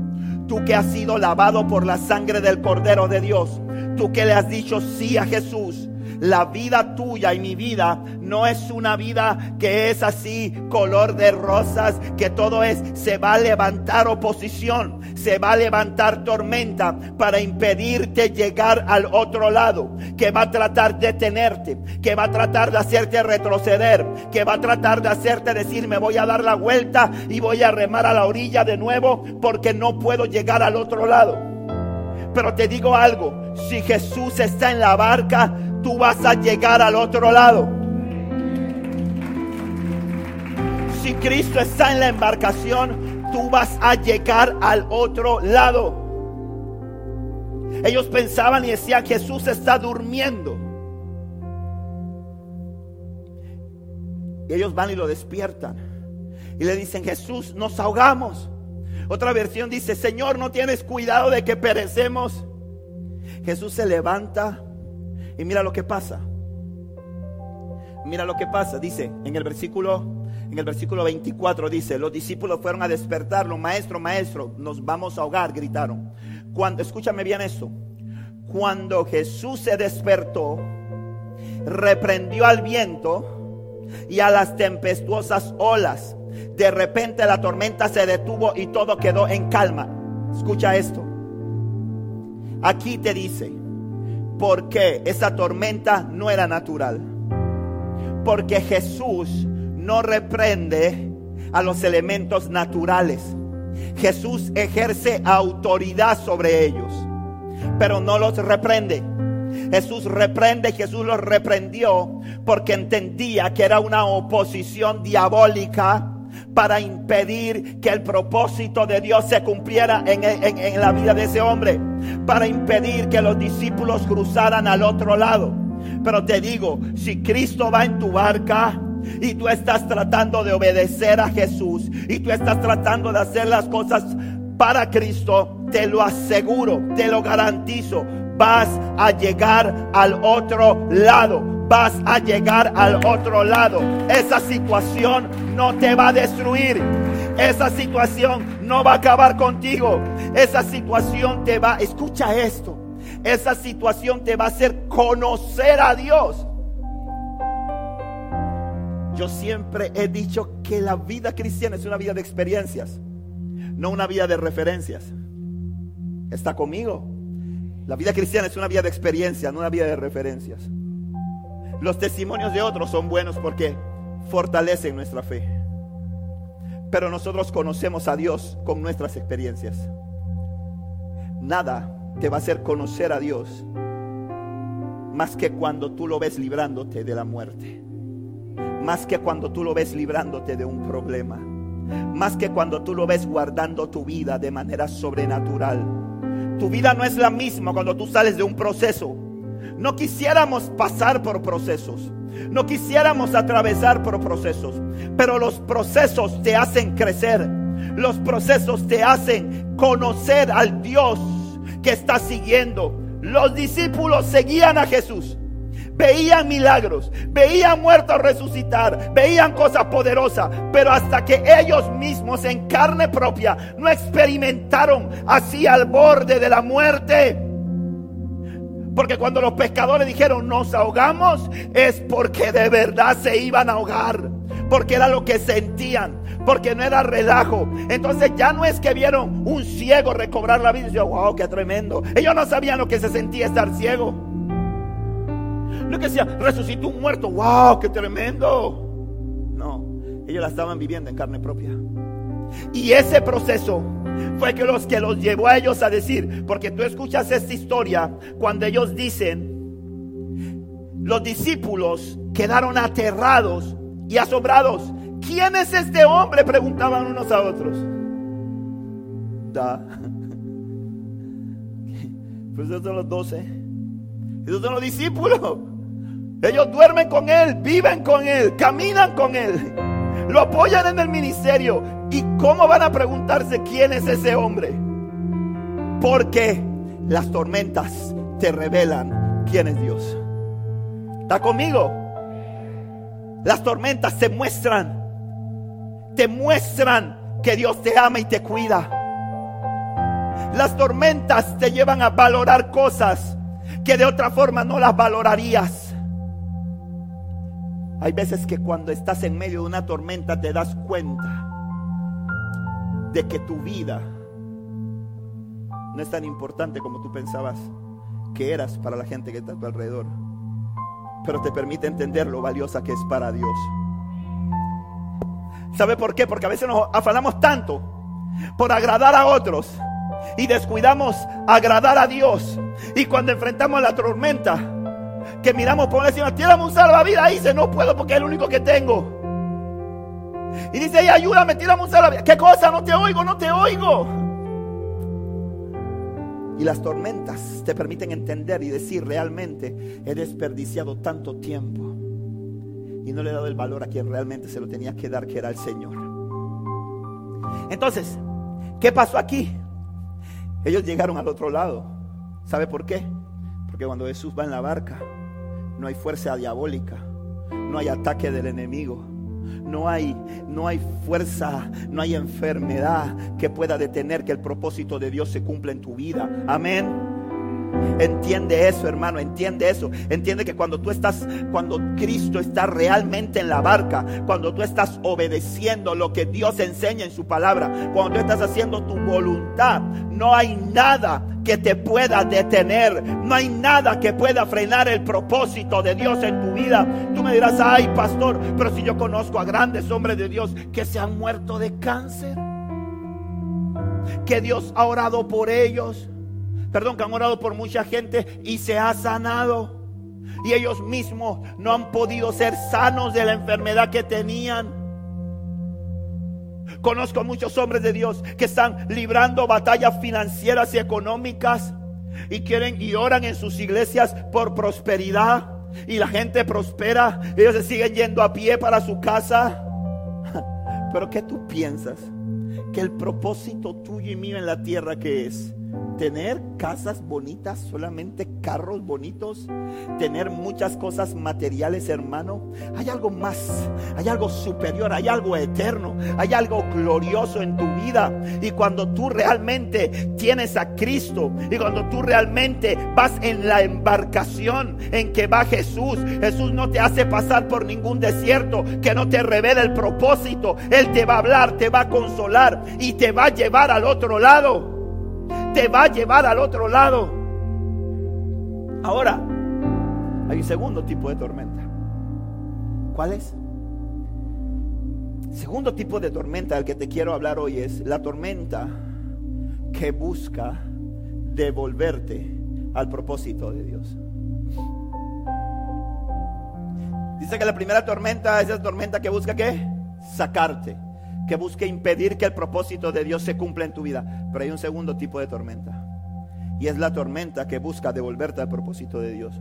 tú que has sido lavado por la sangre del Cordero de Dios, tú que le has dicho sí a Jesús, la vida tuya y mi vida no es una vida que es así, color de rosas, que todo es, se va a levantar oposición, se va a levantar tormenta para impedirte llegar al otro lado, que va a tratar de tenerte, que va a tratar de hacerte retroceder, que va a tratar de hacerte decir, me voy a dar la vuelta y voy a remar a la orilla de nuevo porque no puedo llegar al otro lado. Pero te digo algo, si Jesús está en la barca, tú vas a llegar al otro lado. Si Cristo está en la embarcación, tú vas a llegar al otro lado. Ellos pensaban y decían, Jesús está durmiendo. Y ellos van y lo despiertan. Y le dicen, Jesús, nos ahogamos. Otra versión dice, Señor, no tienes cuidado de que perecemos. Jesús se levanta y mira lo que pasa. Mira lo que pasa, dice en el versículo en el versículo 24 dice, los discípulos fueron a despertarlo, maestro, maestro, nos vamos a ahogar, gritaron. Cuando escúchame bien esto. Cuando Jesús se despertó, reprendió al viento y a las tempestuosas olas. De repente la tormenta se detuvo y todo quedó en calma. Escucha esto. Aquí te dice, porque esa tormenta no era natural. Porque Jesús no reprende a los elementos naturales. Jesús ejerce autoridad sobre ellos, pero no los reprende. Jesús reprende, Jesús los reprendió porque entendía que era una oposición diabólica para impedir que el propósito de Dios se cumpliera en, la vida de ese hombre, para impedir que los discípulos cruzaran al otro lado. Pero te digo, si Cristo va en tu barca, y tú estás tratando de obedecer a Jesús y tú estás tratando de hacer las cosas para Cristo, te lo aseguro, te lo garantizo, vas a llegar al otro lado. Vas a llegar al otro lado. Esa situación no te va a destruir. Esa situación no va a acabar contigo. Esa situación te va, escucha esto. Esa situación te va a hacer conocer a Dios. Yo siempre he dicho que la vida cristiana es una vida de experiencias, no una vida de referencias. ¿Está conmigo? La vida cristiana es una vida de experiencias, no una vida de referencias. Los testimonios de otros son buenos porque fortalecen nuestra fe. Pero nosotros conocemos a Dios con nuestras experiencias. Nada te va a hacer conocer a Dios más que cuando tú lo ves librándote de la muerte más que cuando tú lo ves librándote de un problema, más que cuando tú lo ves guardando tu vida de manera sobrenatural. Tu vida no es la misma cuando tú sales de un proceso. No quisiéramos pasar por procesos. No quisiéramos atravesar por procesos. Pero los procesos te hacen crecer. Los procesos te hacen conocer al Dios que estás siguiendo. Los discípulos seguían a Jesús veían milagros, veían muertos resucitar, veían cosas poderosas, pero hasta que ellos mismos en carne propia no experimentaron así al borde de la muerte. Porque cuando los pescadores dijeron nos ahogamos, es porque de verdad se iban a ahogar. Porque era lo que sentían, porque no era relajo. Entonces ya no es que vieron un ciego recobrar la vida y decían, wow, qué tremendo. Ellos no sabían lo que se sentía estar ciego. No que decía, resucitó un muerto, wow, qué tremendo. No, ellos la estaban viviendo en carne propia. Y ese proceso fue que los que los llevó a ellos a decir, porque tú escuchas esta historia cuando ellos dicen, los discípulos quedaron aterrados y asombrados. ¿Quién es este hombre? Preguntaban unos a otros. Da. <laughs> Pues esos son los doce. Esos son los discípulos. Ellos duermen con Él, viven con Él, caminan con Él, lo apoyan en el ministerio. ¿Y cómo van a preguntarse quién es ese hombre? Porque las tormentas te revelan quién es Dios. ¿Está conmigo? Las tormentas te muestran, te muestran que Dios te ama y te cuida. Las tormentas te llevan a valorar cosas que de otra forma no las valorarías. Hay veces que cuando estás en medio de una tormenta te das cuenta de que tu vida no es tan importante como tú pensabas que eras para la gente que está a tu alrededor. Pero te permite entender lo valiosa que es para Dios. ¿Sabe por qué? Porque a veces nos afanamos tanto por agradar a otros y descuidamos agradar a Dios. Y cuando enfrentamos la tormenta, que miramos por encima, tírame un salvavidas. Dice, no puedo porque es el único que tengo. Y dice, ay, ayúdame, tírame un salvavidas. ¿Qué cosa? No te oigo, no te oigo. Y las tormentas te permiten entender y decir realmente he desperdiciado tanto tiempo y no le he dado el valor a quien realmente se lo tenía que dar, que era el Señor. Entonces, ¿qué pasó aquí? Ellos llegaron al otro lado. ¿Sabe por qué? Porque cuando Jesús va en la barca, no hay fuerza diabólica, no hay ataque del enemigo. No hay, no hay fuerza, no hay enfermedad que pueda detener que el propósito de Dios se cumpla en tu vida. Amén. Entiende eso, hermano, entiende eso. Entiende que cuando tú estás, cuando Cristo está realmente en la barca, cuando tú estás obedeciendo lo que Dios enseña en su palabra, cuando tú estás haciendo tu voluntad, no hay nada que te pueda detener. No hay nada que pueda frenar el propósito de Dios en tu vida. Tú me dirás, ay pastor, pero si yo conozco a grandes hombres de Dios que se han muerto de cáncer, que Dios ha orado por ellos perdón, que han orado por mucha gente y se ha sanado. Y ellos mismos no han podido ser sanos de la enfermedad que tenían. Conozco muchos hombres de Dios que están librando batallas financieras y económicas y quieren y oran en sus iglesias por prosperidad. Y la gente prospera, ellos se siguen yendo a pie para su casa. <laughs> Pero ¿qué tú piensas? Porque el propósito tuyo y mío en la tierra que es tener casas bonitas, solamente carros bonitos, tener muchas cosas materiales, hermano. Hay algo más, hay algo superior, hay algo eterno, hay algo glorioso en tu vida. Y cuando tú realmente tienes a Cristo y cuando tú realmente vas en la embarcación en que va Jesús, Jesús no te hace pasar por ningún desierto que no te revela el propósito. Él te va a hablar, te va a consolar y te va a llevar al otro lado te va a llevar al otro lado. Ahora, hay un segundo tipo de tormenta. ¿Cuál es? segundo tipo de tormenta del que te quiero hablar hoy es la tormenta que busca devolverte al propósito de Dios. Dice que la primera tormenta es esa tormenta que busca qué? Sacarte que busque impedir que el propósito de Dios se cumpla en tu vida. Pero hay un segundo tipo de tormenta. Y es la tormenta que busca devolverte al propósito de Dios.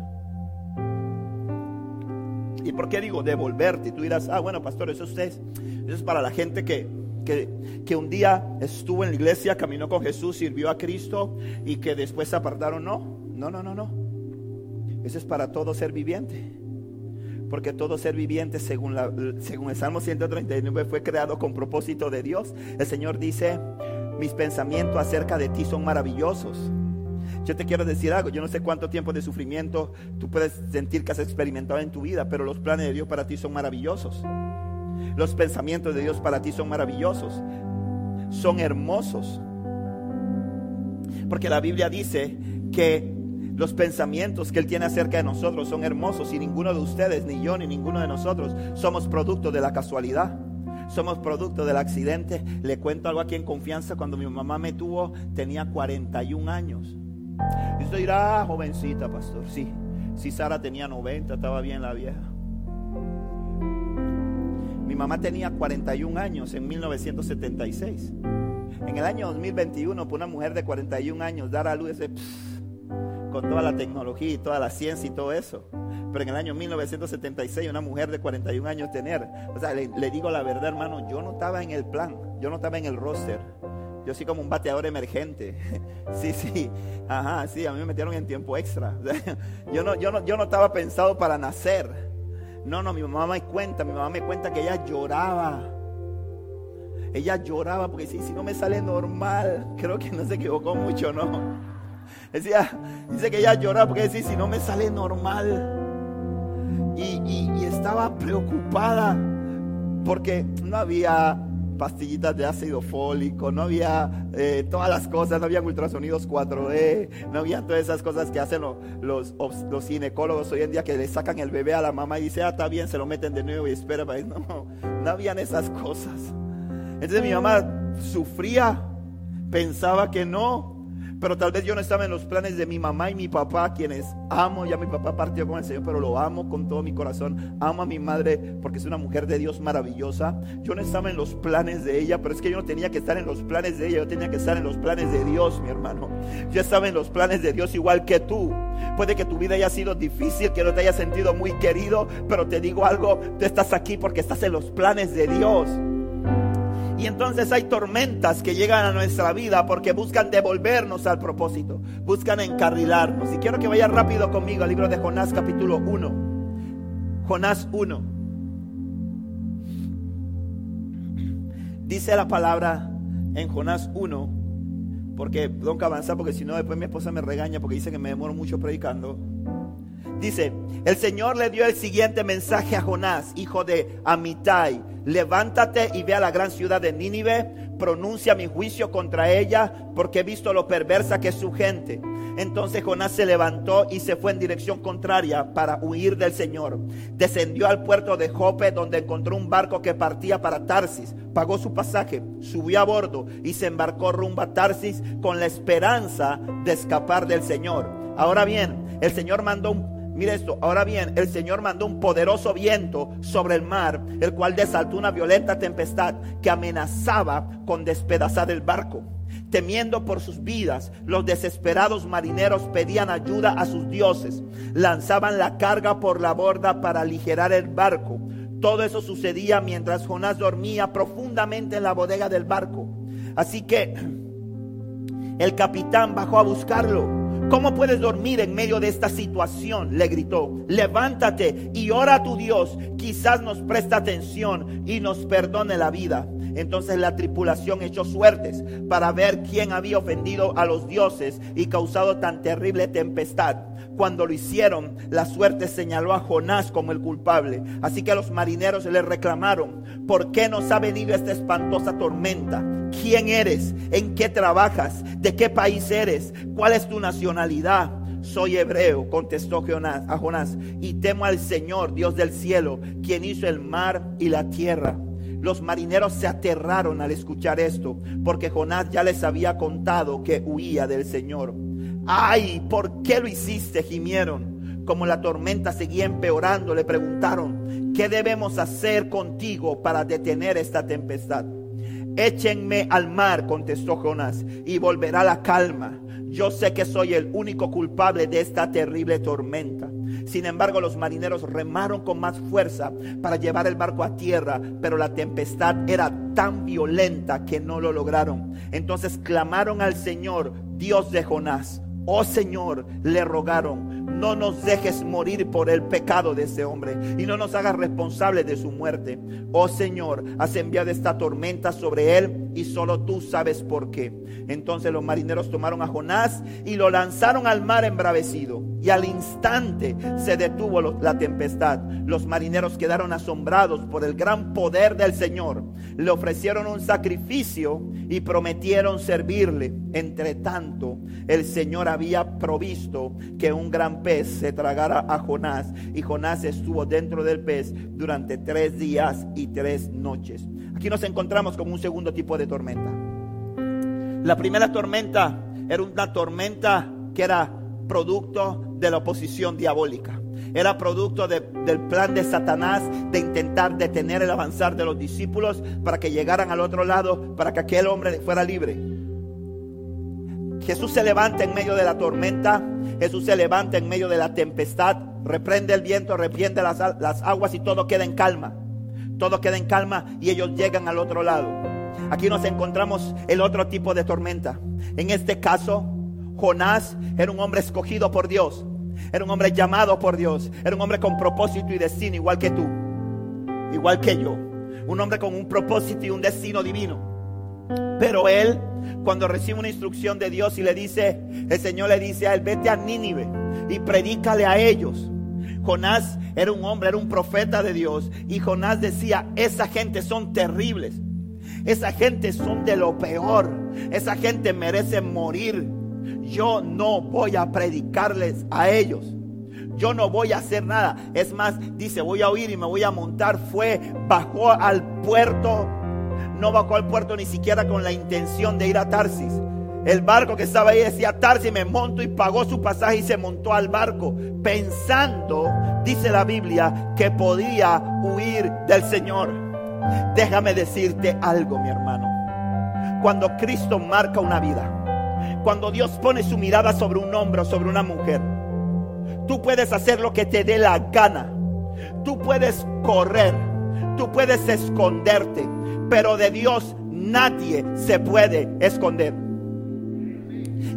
¿Y por qué digo devolverte? Y tú dirás, ah, bueno, pastor, eso es, eso es para la gente que, que, que, un día estuvo en la iglesia, caminó con Jesús, sirvió a Cristo y que después se apartaron. No, no, no, no, no. Eso es para todo ser viviente. Porque todo ser viviente, según, según el Salmo 139, fue creado con propósito de Dios. El Señor dice, mis pensamientos acerca de ti son maravillosos. Yo te quiero decir algo, yo no sé cuánto tiempo de sufrimiento tú puedes sentir que has experimentado en tu vida, pero los planes de Dios para ti son maravillosos. Los pensamientos de Dios para ti son maravillosos, son hermosos. Porque la Biblia dice que los pensamientos que Él tiene acerca de nosotros son hermosos y ninguno de ustedes, ni yo, ni ninguno de nosotros somos producto de la casualidad. Somos producto del accidente. Le cuento algo aquí en confianza. Cuando mi mamá me tuvo, tenía 41 años. Y usted dirá, ah, jovencita, pastor. Sí, sí, Sara tenía 90, estaba bien la vieja. Mi mamá tenía 41 años en 1976. En el año 2021, por una mujer de 41 años dar a luz ese con toda la tecnología y toda la ciencia y todo eso. Pero en el año 1976 una mujer de 41 años tener, o sea, le, digo la verdad hermano, yo no estaba en el plan, yo no estaba en el roster. Yo soy como un bateador emergente. <laughs> Sí, sí. Ajá, sí, a mí me metieron en tiempo extra. <laughs> yo, no, yo, no, yo no estaba pensado para nacer. No, no, mi mamá me cuenta, mi mamá me cuenta que ella lloraba. Ella lloraba porque si, si no me sale normal, <laughs> creo que no se equivocó mucho, ¿no? Decía, dice que ella lloraba porque decía, si no me sale normal. Y, estaba preocupada porque no había pastillitas de ácido fólico, no había eh, todas las cosas, no había ultrasonidos 4D, no había todas esas cosas que hacen los, los, ginecólogos hoy en día que le sacan el bebé a la mamá y dice, ah, está bien, se lo meten de nuevo y espera. <laughs> No, no habían esas cosas. Entonces mi mamá sufría, pensaba que no, pero tal vez yo no estaba en los planes de mi mamá y mi papá, quienes amo. Ya mi papá partió con el Señor, pero lo amo con todo mi corazón. Amo a mi madre porque es una mujer de Dios maravillosa. Yo no estaba en los planes de ella, pero es que yo no tenía que estar en los planes de ella. Yo tenía que estar en los planes de Dios, mi hermano. Yo estaba en los planes de Dios igual que tú. Puede que tu vida haya sido difícil, que no te haya sentido muy querido, pero te digo algo, tú estás aquí porque estás en los planes de Dios. Y entonces hay tormentas que llegan a nuestra vida porque buscan devolvernos al propósito, buscan encarrilarnos. Y quiero que vaya rápido conmigo al libro de Jonás capítulo 1. Jonás 1. Dice la palabra en Jonás 1, porque tengo que avanzar porque si no después mi esposa me regaña porque dice que me demoro mucho predicando. Dice, el Señor le dio el siguiente mensaje a Jonás, hijo de Amitai. Levántate y ve a la gran ciudad de Nínive, pronuncia mi juicio contra ella, porque he visto lo perversa que es su gente. Entonces Jonás se levantó y se fue en dirección contraria para huir del Señor. Descendió al puerto de Jope, donde encontró un barco que partía para Tarsis. Pagó su pasaje, subió a bordo y se embarcó rumbo a Tarsis con la esperanza de escapar del Señor. Ahora bien, el Señor mandó un Mire esto, ahora bien, el Señor mandó un poderoso viento sobre el mar, el cual desaltó una violenta tempestad que amenazaba con despedazar el barco. Temiendo por sus vidas, los desesperados marineros pedían ayuda a sus dioses, lanzaban la carga por la borda para aligerar el barco. Todo eso sucedía mientras Jonás dormía profundamente en la bodega del barco. Así que el capitán bajó a buscarlo. ¿Cómo puedes dormir en medio de esta situación? Le gritó. Levántate y ora a tu Dios. Quizás nos presta atención y nos perdone la vida. Entonces la tripulación echó suertes para ver quién había ofendido a los dioses y causado tan terrible tempestad. Cuando lo hicieron, la suerte señaló a Jonás como el culpable. Así que los marineros le reclamaron, ¿por qué nos ha venido esta espantosa tormenta? ¿Quién eres? ¿En qué trabajas? ¿De qué país eres? ¿Cuál es tu nacionalidad? Soy hebreo, contestó Jonás, a Jonás, y temo al Señor, Dios del cielo, quien hizo el mar y la tierra. Los marineros se aterraron al escuchar esto, porque Jonás ya les había contado que huía del Señor. Ay, ¿por qué lo hiciste? gimieron. Como la tormenta seguía empeorando, le preguntaron, ¿qué debemos hacer contigo para detener esta tempestad? Échenme al mar, contestó Jonás, y volverá la calma. Yo sé que soy el único culpable de esta terrible tormenta. Sin embargo, los marineros remaron con más fuerza para llevar el barco a tierra, pero la tempestad era tan violenta que no lo lograron. Entonces clamaron al Señor, Dios de Jonás. Oh Señor, le rogaron, no nos dejes morir por el pecado de ese hombre y no nos hagas responsables de su muerte. Oh Señor, has enviado esta tormenta sobre él y solo tú sabes por qué. Entonces los marineros tomaron a Jonás y lo lanzaron al mar embravecido. Y al instante se detuvo la tempestad. Los marineros quedaron asombrados por el gran poder del Señor. Le ofrecieron un sacrificio y prometieron servirle. Entre tanto, el Señor había provisto que un gran pez se tragara a Jonás. Y Jonás estuvo dentro del pez durante tres días y tres noches. Aquí nos encontramos con un segundo tipo de tormenta. La primera tormenta era una tormenta que era producto de la oposición diabólica. Era producto del plan de Satanás de intentar detener el avanzar de los discípulos para que llegaran al otro lado, para que aquel hombre fuera libre. Jesús se levanta en medio de la tormenta, Jesús se levanta en medio de la tempestad, reprende el viento, reprende las, las aguas y todo queda en calma. Todo queda en calma y ellos llegan al otro lado. Aquí nos encontramos el otro tipo de tormenta. En este caso, Jonás era un hombre escogido por Dios. Era un hombre llamado por Dios. Era un hombre con propósito y destino, igual que tú. Igual que yo. Un hombre con un propósito y un destino divino. Pero él, cuando recibe una instrucción de Dios y le dice, el Señor le dice a él, vete a Nínive y predícale a ellos Jonás era un hombre, era un profeta de Dios. Y Jonás decía, esa gente son terribles. Esa gente son de lo peor. Esa gente merece morir. Yo no voy a predicarles a ellos. Yo no voy a hacer nada. Es más, dice, voy a oír y me voy a montar. Fue, bajó al puerto. No bajó al puerto ni siquiera con la intención de ir a Tarsis el barco que estaba ahí decía Tarsi, me monto y pagó su pasaje y se montó al barco, pensando, dice la Biblia, que podía huir del Señor. Déjame decirte algo, mi hermano. Cuando Cristo marca una vida, cuando Dios pone su mirada sobre un hombre o sobre una mujer, tú puedes hacer lo que te dé la gana. Tú puedes correr, tú puedes esconderte, pero de Dios nadie se puede esconder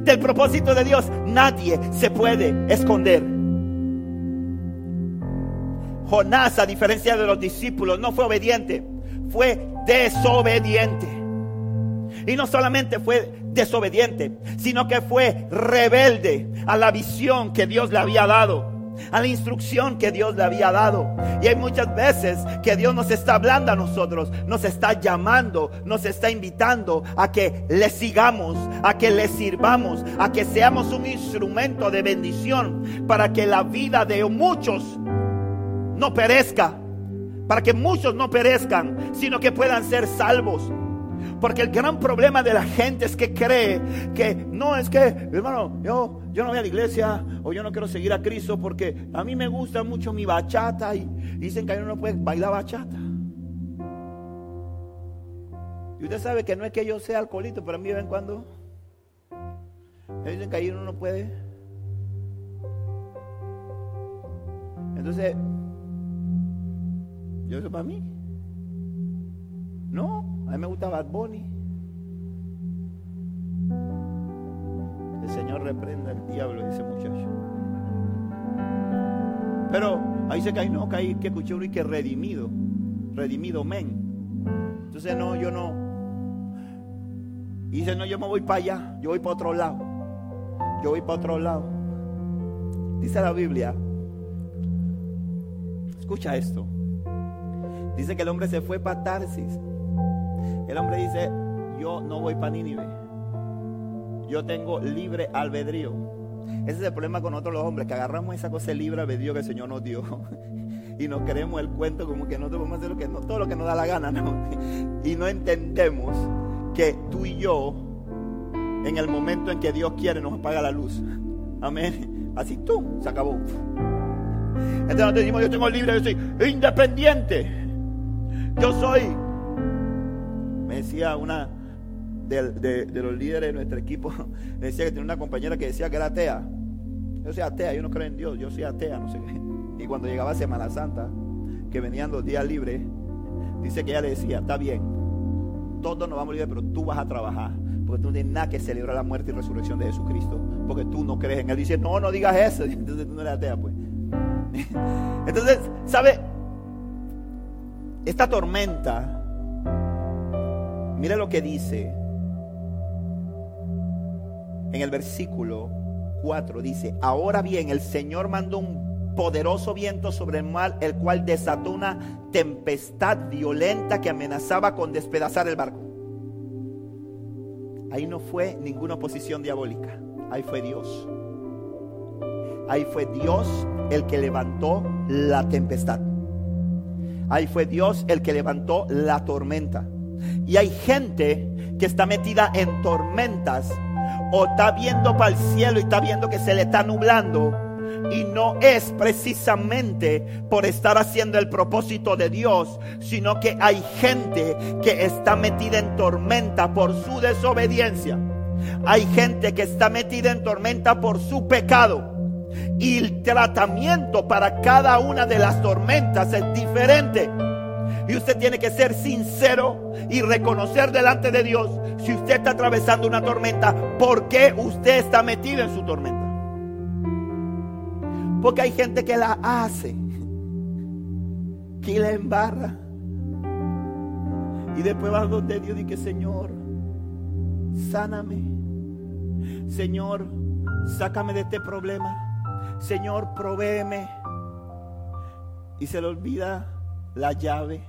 del propósito de Dios, nadie se puede esconder. Jonás, a diferencia de los discípulos, no fue obediente, fue desobediente. Y no solamente fue desobediente, sino que fue rebelde a la visión que Dios le había dado a la instrucción que Dios le había dado. Y hay muchas veces que Dios nos está hablando a nosotros, nos está llamando, nos está invitando a que le sigamos, a que le sirvamos, a que seamos un instrumento de bendición para que la vida de muchos no perezca, para que muchos no perezcan, sino que puedan ser salvos. Porque el gran problema de la gente es que cree que no es que, hermano, yo, yo no voy a la iglesia o yo no quiero seguir a Cristo porque a mí me gusta mucho mi bachata y dicen que uno no puede bailar bachata. Y usted sabe que no es que yo sea alcoholito, pero a mí de vez en cuando dicen que ahí uno no puede. Entonces, yo eso para mí. No, a mí me gusta Bad. El Señor reprenda al diablo, dice muchacho. Pero ahí se cae, no, cae que escuché uno y que redimido. Redimido, men. Entonces, no, yo no. Y dice, no, yo me voy para allá, yo voy para otro lado. Yo voy para otro lado. Dice la Biblia, escucha esto. Dice que el hombre se fue para Tarsis. El hombre dice, yo no voy para Nínive. Yo tengo libre albedrío. Ese es el problema con nosotros los hombres, que agarramos esa cosa libre albedrío que el Señor nos dio <laughs> y nos creemos el cuento como que no debemos hacer lo que, no, todo lo que nos da la gana, ¿no? <laughs> Y no entendemos que tú y yo, en el momento en que Dios quiere, nos apaga la luz. Amén. Así tú, se acabó. Entonces nosotros decimos, yo tengo libre, yo soy independiente. Yo soy. Una de, los líderes de nuestro equipo, <laughs> decía que tenía una compañera que decía que era atea. Yo soy atea, yo no creo en Dios, yo soy atea, no sé qué. Y cuando llegaba Semana Santa, que venían los días libres, dice que ella le decía, está bien, todos nos vamos libres, pero tú vas a trabajar. Porque tú no tienes nada que celebrar la muerte y resurrección de Jesucristo. Porque tú no crees en Él. Dice, no, no digas eso. <laughs> Entonces tú no eres atea, pues. <laughs> Entonces, ¿sabe? Esta tormenta, mire lo que dice en el versículo 4 dice, ahora bien, el Señor mandó un poderoso viento sobre el mar, el cual desató una tempestad violenta que amenazaba con despedazar el barco. Ahí no fue ninguna oposición diabólica, ahí fue Dios. Ahí fue Dios el que levantó la tempestad. Ahí fue Dios el que levantó la tormenta. Y hay gente que está metida en tormentas o está viendo para el cielo y está viendo que se le está nublando. Y no es precisamente por estar haciendo el propósito de Dios, sino que hay gente que está metida en tormenta por su desobediencia. Hay gente que está metida en tormenta por su pecado. Y el tratamiento para cada una de las tormentas es diferente. Y usted tiene que ser sincero y reconocer delante de Dios si usted está atravesando una tormenta, por qué usted está metido en su tormenta. Porque hay gente que la hace, que la embarra. Y después va donde Dios y Señor, sáname. Señor, sácame de este problema. Señor, provéeme. Y se le olvida la llave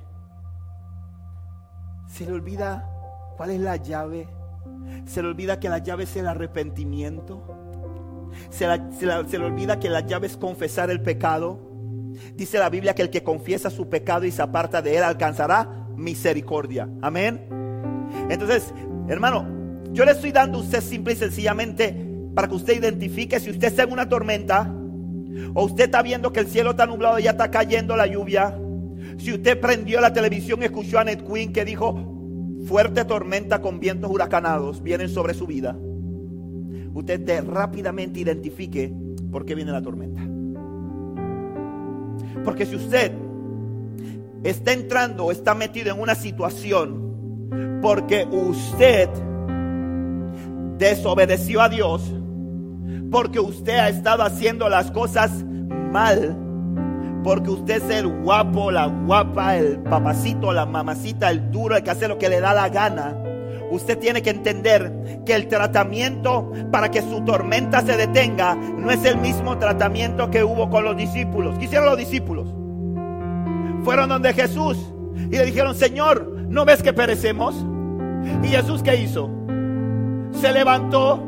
se le olvida cuál es la llave. Se le olvida que la llave es el arrepentimiento. Se, le olvida que la llave es confesar el pecado. Dice la Biblia que el que confiesa su pecado y se aparta de él alcanzará misericordia. Amén. Entonces, hermano, yo le estoy dando a usted simple y sencillamente para que usted identifique si usted está en una tormenta o usted está viendo que el cielo está nublado y ya está cayendo la lluvia si usted prendió la televisión escuchó a Ned Quinn que dijo, fuerte tormenta con vientos huracanados vienen sobre su vida, usted rápidamente identifique por qué viene la tormenta. Porque si usted está entrando o está metido en una situación porque usted desobedeció a Dios, porque usted ha estado haciendo las cosas mal, porque usted es el guapo, la guapa, el papacito, la mamacita, el duro, el que hace lo que le da la gana. Usted tiene que entender que el tratamiento para que su tormenta se detenga no es el mismo tratamiento que hubo con los discípulos. ¿Qué hicieron los discípulos? Fueron donde Jesús y le dijeron, Señor, ¿no ves que perecemos? ¿Y Jesús qué hizo? Se levantó,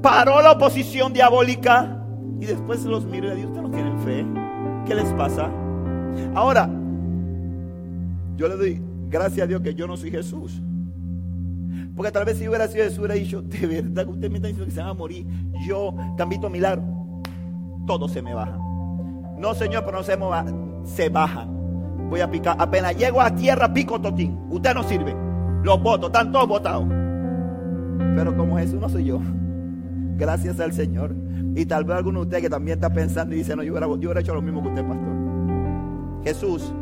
paró la oposición diabólica y después los miró y le dijo, no tienen fe? ¿Qué les pasa? Ahora, yo le doy gracias a Dios que yo no soy Jesús. Porque tal vez si hubiera sido Jesús, hubiera dicho, de verdad que usted me está diciendo que se va a morir. Yo cambito milagro. Todo se me baja. No, Señor, pero no se me baja. Se baja. Voy a picar. Apenas llego a tierra, pico totín. Usted no sirve. Los votos, están todos votados. Pero como Jesús no soy yo. <laughs> Gracias al Señor. Y tal vez alguno de ustedes que también está pensando y dice, no, yo hubiera, yo hubiera hecho lo mismo que usted, pastor. Jesús,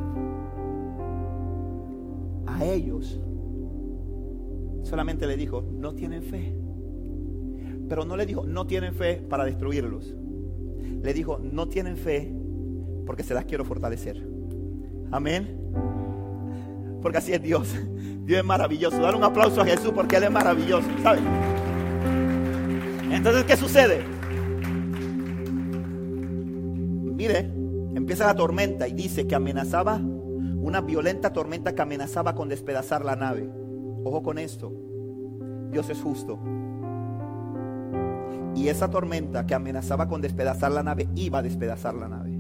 a ellos solamente le dijo, no tienen fe. Pero no le dijo, no tienen fe para destruirlos. Le dijo, no tienen fe porque se las quiero fortalecer. Amén. Porque así es Dios. Dios es maravilloso. Dar un aplauso a Jesús porque Él es maravilloso. ¿Sabe? Entonces, ¿qué sucede? Mire, empieza la tormenta y dice que amenazaba, una violenta tormenta que amenazaba con despedazar la nave. Ojo con esto. Dios es justo. Y esa tormenta que amenazaba con despedazar la nave iba a despedazar la nave.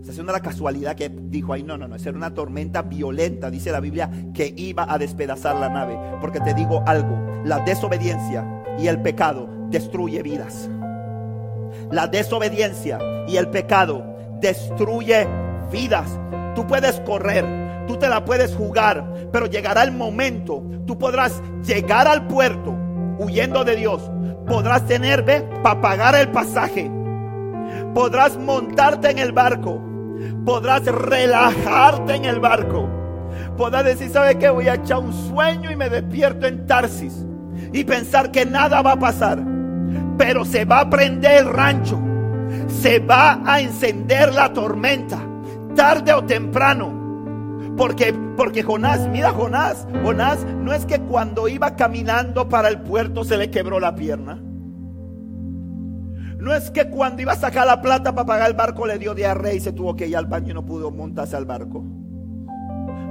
O sea, es una casualidad que dijo ahí, no, no, no, es era una tormenta violenta, dice la Biblia, que iba a despedazar la nave. Porque te digo algo, la desobediencia y el pecado destruye vidas. La desobediencia y el pecado destruye vidas. Tú puedes correr, tú te la puedes jugar, pero llegará el momento, tú podrás llegar al puerto huyendo de Dios. Podrás tener, para pagar el pasaje. Podrás montarte en el barco. Podrás relajarte en el barco. Podrás decir, ¿sabe qué? Voy a echar un sueño y me despierto en Tarsis. Y pensar que nada va a pasar. Pero se va a prender el rancho. Se va a encender la tormenta. Tarde o temprano porque, porque Jonás, mira Jonás, Jonás no es que cuando iba caminando para el puerto se le quebró la pierna. No es que cuando iba a sacar la plata para pagar el barco le dio diarrea y se tuvo que ir al baño y no pudo montarse al barco.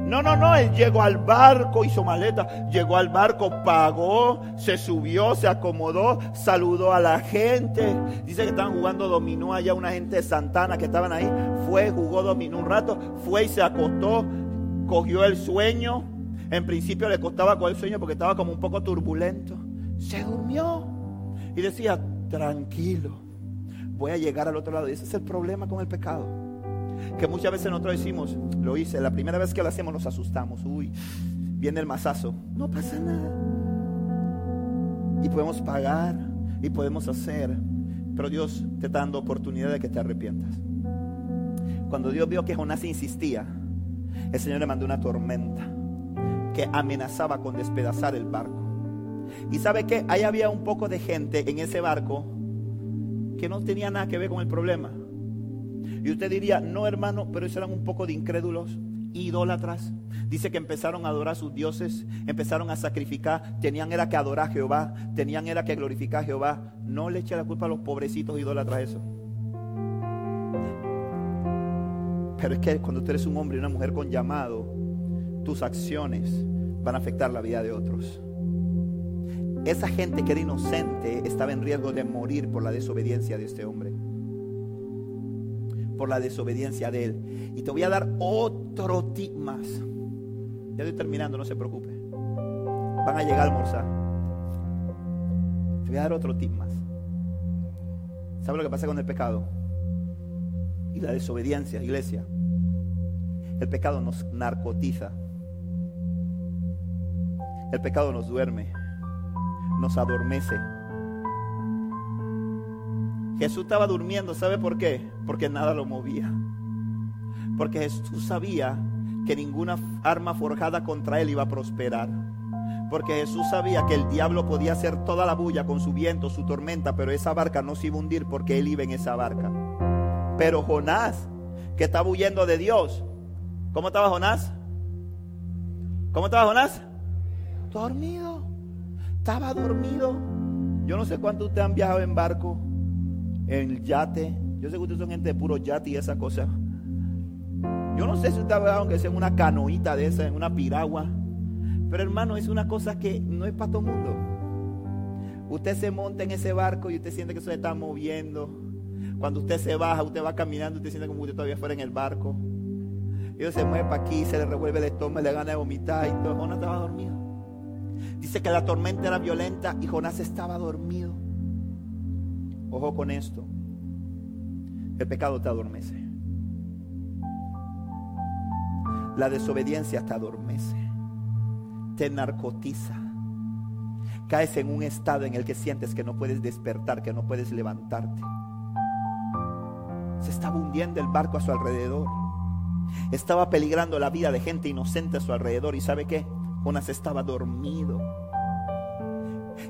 No, no, no, él llegó al barco, hizo maleta, llegó al barco, pagó, se subió, se acomodó, saludó a la gente. Dice que estaban jugando dominó allá una gente de Santana que estaban ahí. Fue, jugó dominó un rato, fue y se acostó, cogió el sueño. En principio le costaba con el sueño porque estaba como un poco turbulento. Se durmió y decía, tranquilo, voy a llegar al otro lado. Y ese es el problema con el pecado. Que muchas veces nosotros decimos, lo hice, la primera vez que lo hacemos nos asustamos. Uy, viene el mazazo. No pasa nada. Y podemos pagar y podemos hacer. Pero Dios te está dando oportunidad de que te arrepientas. Cuando Dios vio que Jonás insistía, el Señor le mandó una tormenta que amenazaba con despedazar el barco. Y sabe que ahí había un poco de gente en ese barco que no tenía nada que ver con el problema. Y usted diría, no hermano, pero esos eran un poco de incrédulos, idólatras. Dice que empezaron a adorar a sus dioses, empezaron a sacrificar, tenían era que adorar a Jehová, tenían era que glorificar a Jehová. No le eche la culpa a los pobrecitos idólatras eso. Pero es que cuando tú eres un hombre y una mujer con llamado, tus acciones van a afectar la vida de otros. Esa gente que era inocente estaba en riesgo de morir por la desobediencia de este hombre. Por la desobediencia de él. Y te voy a dar otro tip más. Ya estoy terminando, no se preocupe. Van a llegar a almorzar. Te voy a dar otro tip más. ¿Sabe lo que pasa con el pecado? y la desobediencia, iglesia. El pecado nos narcotiza. El pecado nos duerme, nos adormece. Jesús estaba durmiendo, ¿sabe por qué? Porque nada lo movía. Porque Jesús sabía que ninguna arma forjada contra él iba a prosperar. Porque Jesús sabía que el diablo podía hacer toda la bulla con su viento, su tormenta, pero esa barca no se iba a hundir porque él iba en esa barca. Pero Jonás, que estaba huyendo de Dios, ¿cómo estaba Jonás? ¿Cómo estaba Jonás? Dormido. Estaba dormido. Yo no sé cuántos ustedes han viajado en barco, en yate. Yo sé que ustedes son gente de puro yate y esa cosa. Yo no sé si ustedes viajado aunque sea en una canoita de esa, en una piragua. Pero hermano, es una cosa que no es para todo el mundo. Usted se monta en ese barco y usted siente que se está moviendo cuando usted se baja, usted va caminando, usted siente como usted todavía fuera en el barco. Y se mueve para aquí, se le revuelve el estómago, le gana de vomitar y todo. Jonás estaba dormido. Dice que la tormenta era violenta y Jonás estaba dormido. Ojo con esto. El pecado te adormece. La desobediencia te adormece. Te narcotiza. Caes en un estado en el que sientes que no puedes despertar, que no puedes levantarte. Se estaba hundiendo el barco a su alrededor. Estaba peligrando la vida de gente inocente a su alrededor. ¿Y sabe qué? Jonás estaba dormido.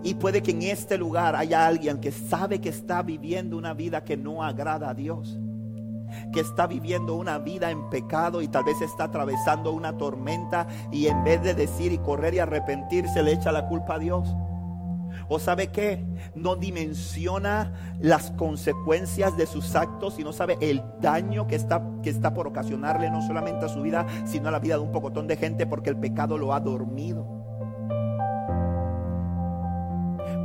Y puede que en este lugar haya alguien que sabe que está viviendo una vida que no agrada a Dios. Que está viviendo una vida en pecado y tal vez está atravesando una tormenta y en vez de decir y correr y arrepentirse le echa la culpa a Dios. ¿O sabe qué? No dimensiona las consecuencias de sus actos y no sabe el daño que está, que está por ocasionarle no solamente a su vida, sino a la vida de un pocotón de gente porque el pecado lo ha dormido.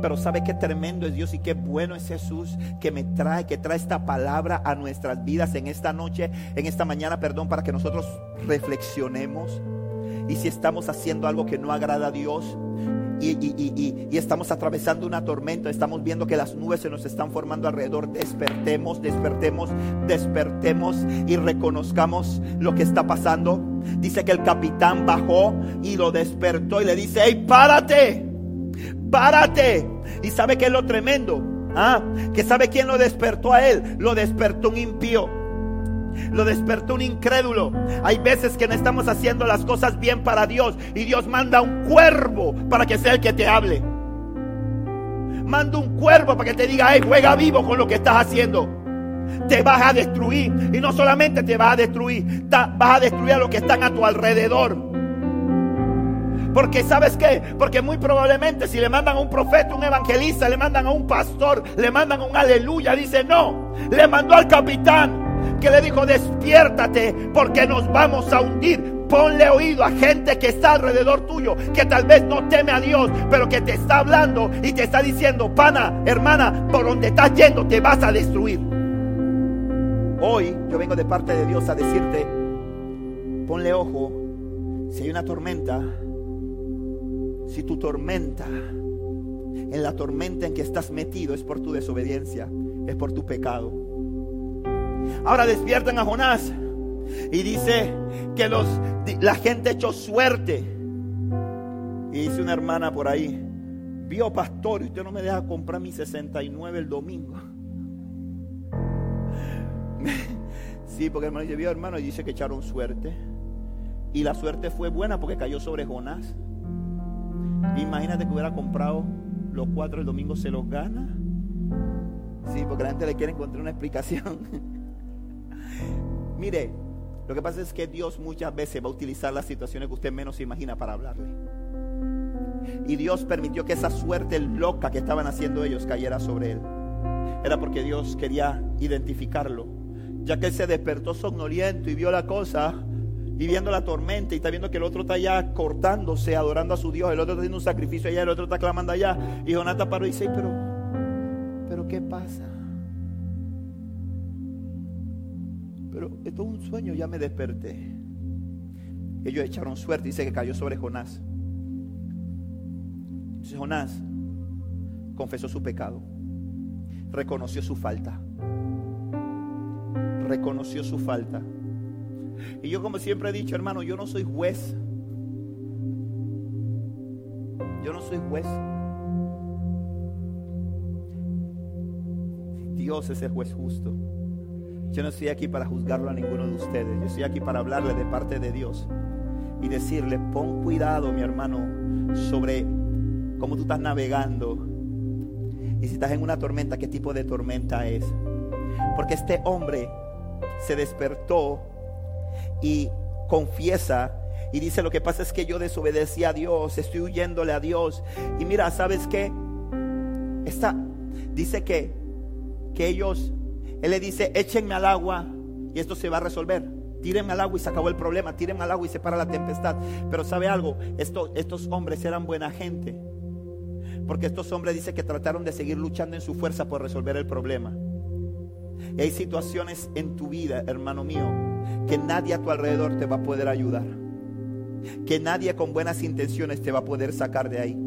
Pero sabe qué tremendo es Dios y qué bueno es Jesús que me trae, que trae esta palabra a nuestras vidas en esta noche, en esta mañana, perdón, para que nosotros reflexionemos. Y si estamos haciendo algo que no agrada a Dios, y, estamos atravesando una tormenta, estamos viendo que las nubes se nos están formando alrededor, despertemos, despertemos, despertemos y reconozcamos lo que está pasando. Dice que el capitán bajó y lo despertó y le dice, hey, párate, párate. Y sabe que es lo tremendo, ¿Ah? que sabe quién lo despertó a él, lo despertó un impío. Lo despertó un incrédulo. Hay veces que no estamos haciendo las cosas bien para Dios y Dios manda un cuervo para que sea el que te hable. Manda un cuervo para que te diga, hey, juega vivo con lo que estás haciendo. Te vas a destruir. Y no solamente te vas a destruir, vas a destruir a los que están a tu alrededor. Porque sabes qué? Porque muy probablemente si le mandan a un profeta, un evangelista, le mandan a un pastor, le mandan a un aleluya, dice no, le mandó al capitán que le dijo, despiértate porque nos vamos a hundir. Ponle oído a gente que está alrededor tuyo, que tal vez no teme a Dios, pero que te está hablando y te está diciendo, pana, hermana, por donde estás yendo te vas a destruir. Hoy yo vengo de parte de Dios a decirte, ponle ojo, si hay una tormenta, si tu tormenta, en la tormenta en que estás metido es por tu desobediencia, es por tu pecado Ahora despiertan a Jonás y dice que los, la gente echó suerte. Y dice una hermana por ahí, vio pastor, y usted no me deja comprar mi 69 el domingo. <laughs> sí, porque hermano dice, vio hermano, y dice que echaron suerte. Y la suerte fue buena porque cayó sobre Jonás. Imagínate que hubiera comprado los cuatro el domingo, se los gana. Sí, porque la gente le quiere encontrar una explicación. <laughs> Mire, lo que pasa es que Dios muchas veces va a utilizar las situaciones que usted menos imagina para hablarle. Y Dios permitió que esa suerte loca que estaban haciendo ellos cayera sobre él. Era porque Dios quería identificarlo. Ya que él se despertó somnoliento y vio la cosa y viendo la tormenta y está viendo que el otro está allá cortándose, adorando a su Dios, el otro está haciendo un sacrificio allá, el otro está clamando allá. Y Jonathan paró y dice, pero, pero ¿qué pasa? Pero esto es un sueño, ya me desperté. Ellos echaron suerte, dice que cayó sobre Jonás. Entonces Jonás confesó su pecado, reconoció su falta, reconoció su falta. Y yo como siempre he dicho, hermano, yo no soy juez. Yo no soy juez. Dios es el juez justo. Yo no estoy aquí para juzgarlo a ninguno de ustedes. Yo estoy aquí para hablarle de parte de Dios y decirle, pon cuidado, mi hermano, sobre cómo tú estás navegando. Y si estás en una tormenta, ¿qué tipo de tormenta es? Porque este hombre se despertó y confiesa y dice, lo que pasa es que yo desobedecí a Dios, estoy huyéndole a Dios. Y mira, ¿sabes qué? Está, dice que, que ellos él le dice, échenme al agua y esto se va a resolver. Tírenme al agua y se acabó el problema. Tírenme al agua y se para la tempestad. Pero sabe algo, estos hombres eran buena gente. Porque estos hombres dice que trataron de seguir luchando en su fuerza por resolver el problema. Y hay situaciones en tu vida, hermano mío, que nadie a tu alrededor te va a poder ayudar. Que nadie con buenas intenciones te va a poder sacar de ahí.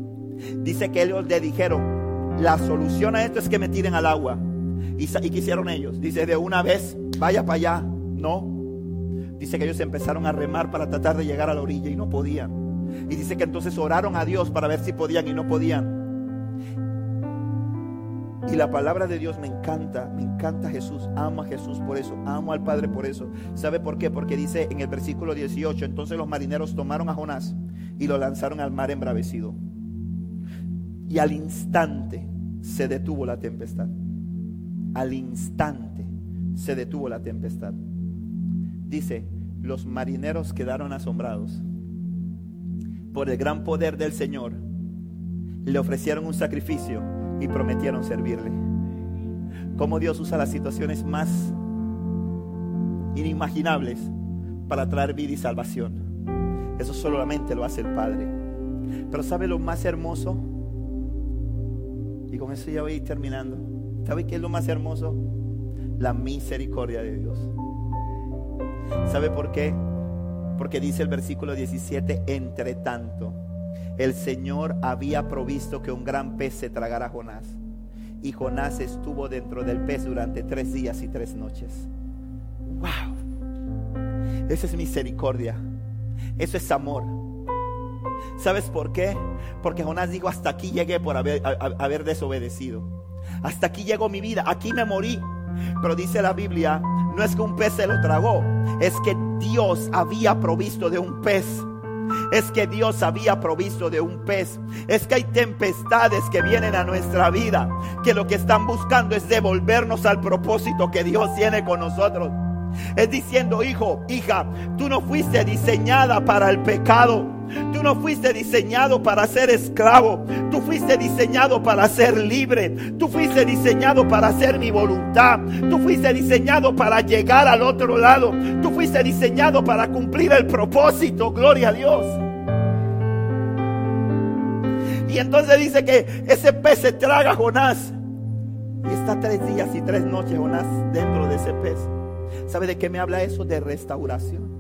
Dice que ellos le dijeron, la solución a esto es que me tiren al agua. ¿Y, qué hicieron ellos? Dice, de una vez, vaya para allá. No. Dice que ellos empezaron a remar para tratar de llegar a la orilla y no podían. Y dice que entonces oraron a Dios para ver si podían y no podían. Y la palabra de Dios me encanta, me encanta Jesús, amo a Jesús por eso, amo al Padre por eso. ¿Sabe por qué? Porque dice en el versículo 18, entonces los marineros tomaron a Jonás y lo lanzaron al mar embravecido. Y al instante se detuvo la tempestad. Al instante se detuvo la tempestad. Dice, los marineros quedaron asombrados por el gran poder del Señor. Le ofrecieron un sacrificio y prometieron servirle. Cómo Dios usa las situaciones más inimaginables para traer vida y salvación. Eso solamente lo hace el Padre. Pero ¿sabe lo más hermoso? Y con eso ya voy a ir terminando. ¿Sabe qué es lo más hermoso? La misericordia de Dios. ¿Sabe por qué? Porque dice el versículo 17, entre tanto, el Señor había provisto que un gran pez se tragara a Jonás. Y Jonás estuvo dentro del pez durante tres días y tres noches. ¡Wow! Esa es misericordia. Eso es amor. ¿Sabes por qué? Porque Jonás dijo, hasta aquí llegué por haber, haber desobedecido. Hasta aquí llegó mi vida. Aquí me morí. Pero dice la Biblia, no es que un pez se lo tragó, es que Dios había provisto de un pez. Es que Dios había provisto de un pez. Es que hay tempestades que vienen a nuestra vida, que lo que están buscando es devolvernos al propósito que Dios tiene con nosotros. Es diciendo, hijo, hija, tú no fuiste diseñada para el pecado. Tú no fuiste diseñado para ser esclavo. Tú fuiste diseñado para ser libre. Tú fuiste diseñado para hacer mi voluntad. Tú fuiste diseñado para llegar al otro lado. Tú fuiste diseñado para cumplir el propósito. Gloria a Dios. Y entonces dice que ese pez se traga a Jonás. Y está tres días y tres noches Jonás dentro de ese pez. ¿Sabe de qué me habla eso? De restauración.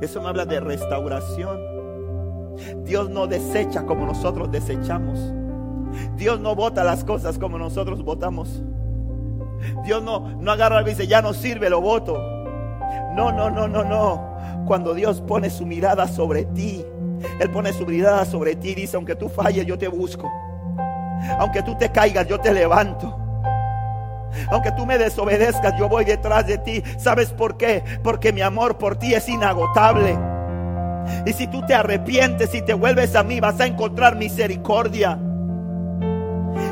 Eso me habla de restauración. Dios no desecha como nosotros desechamos. Dios no bota las cosas como nosotros votamos. Dios no, no agarra y dice, ya no sirve, lo voto. No, no, no, no, no. Cuando Dios pone su mirada sobre ti, Él pone su mirada sobre ti y dice, aunque tú falles, yo te busco. Aunque tú te caigas, yo te levanto. Aunque tú me desobedezcas, yo voy detrás de ti. ¿Sabes por qué? Porque mi amor por ti es inagotable. Y si tú te arrepientes y te vuelves a mí, vas a encontrar misericordia.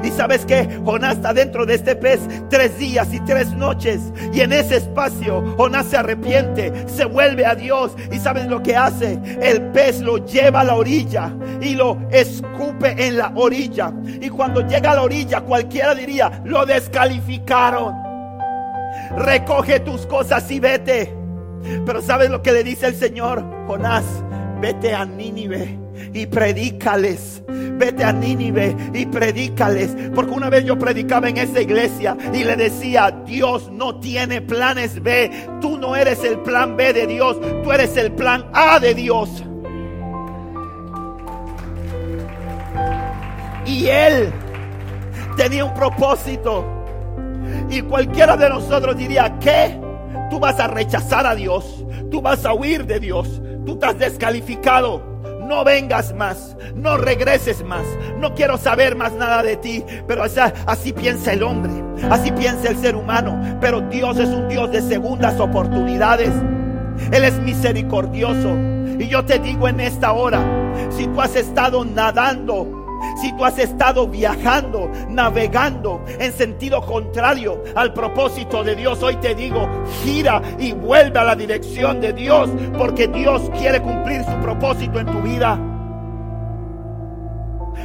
Y sabes que Jonás está dentro de este pez tres días y tres noches. Y en ese espacio Jonás se arrepiente, se vuelve a Dios. Y sabes lo que hace? El pez lo lleva a la orilla y lo escupe en la orilla. Y cuando llega a la orilla, cualquiera diría, lo descalificaron. Recoge tus cosas y vete. Pero ¿sabes lo que le dice el Señor? Jonás, vete a Nínive y predícales. Vete a Nínive y predícales. Porque una vez yo predicaba en esa iglesia y le decía, Dios no tiene planes B. Tú no eres el plan B de Dios, tú eres el plan A de Dios. Y Él tenía un propósito. Y cualquiera de nosotros diría, ¿qué? Tú vas a rechazar a Dios. Tú vas a huir de Dios. Tú estás descalificado no vengas más, no regreses más, no quiero saber más nada de ti. Pero así, piensa el hombre, así piensa el ser humano. Pero Dios es un Dios de segundas oportunidades. Él es misericordioso. Y yo te digo en esta hora, si tú has estado nadando si tú has estado viajando, navegando en sentido contrario al propósito de Dios, hoy te digo, gira y vuelve a la dirección de Dios, porque Dios quiere cumplir su propósito en tu vida.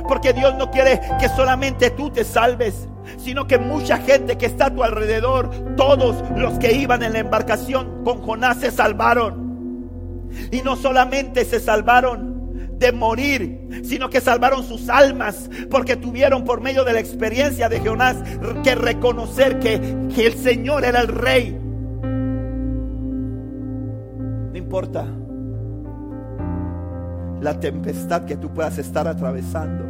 Porque Dios no quiere que solamente tú te salves, sino que mucha gente que está a tu alrededor, todos los que iban en la embarcación con Jonás se salvaron. Y no solamente se salvaron, de morir, sino que salvaron sus almas porque tuvieron por medio de la experiencia de Jonás que reconocer que, que el Señor era el rey. No importa la tempestad que tú puedas estar atravesando.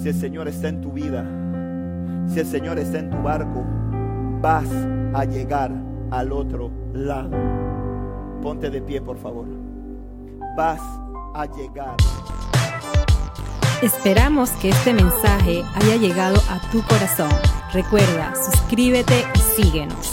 Si el Señor está en tu vida, si el Señor está en tu barco, vas a llegar al otro lado. Ponte de pie, por favor vas a llegar. Esperamos que este mensaje haya llegado a tu corazón. Recuerda, suscríbete y síguenos.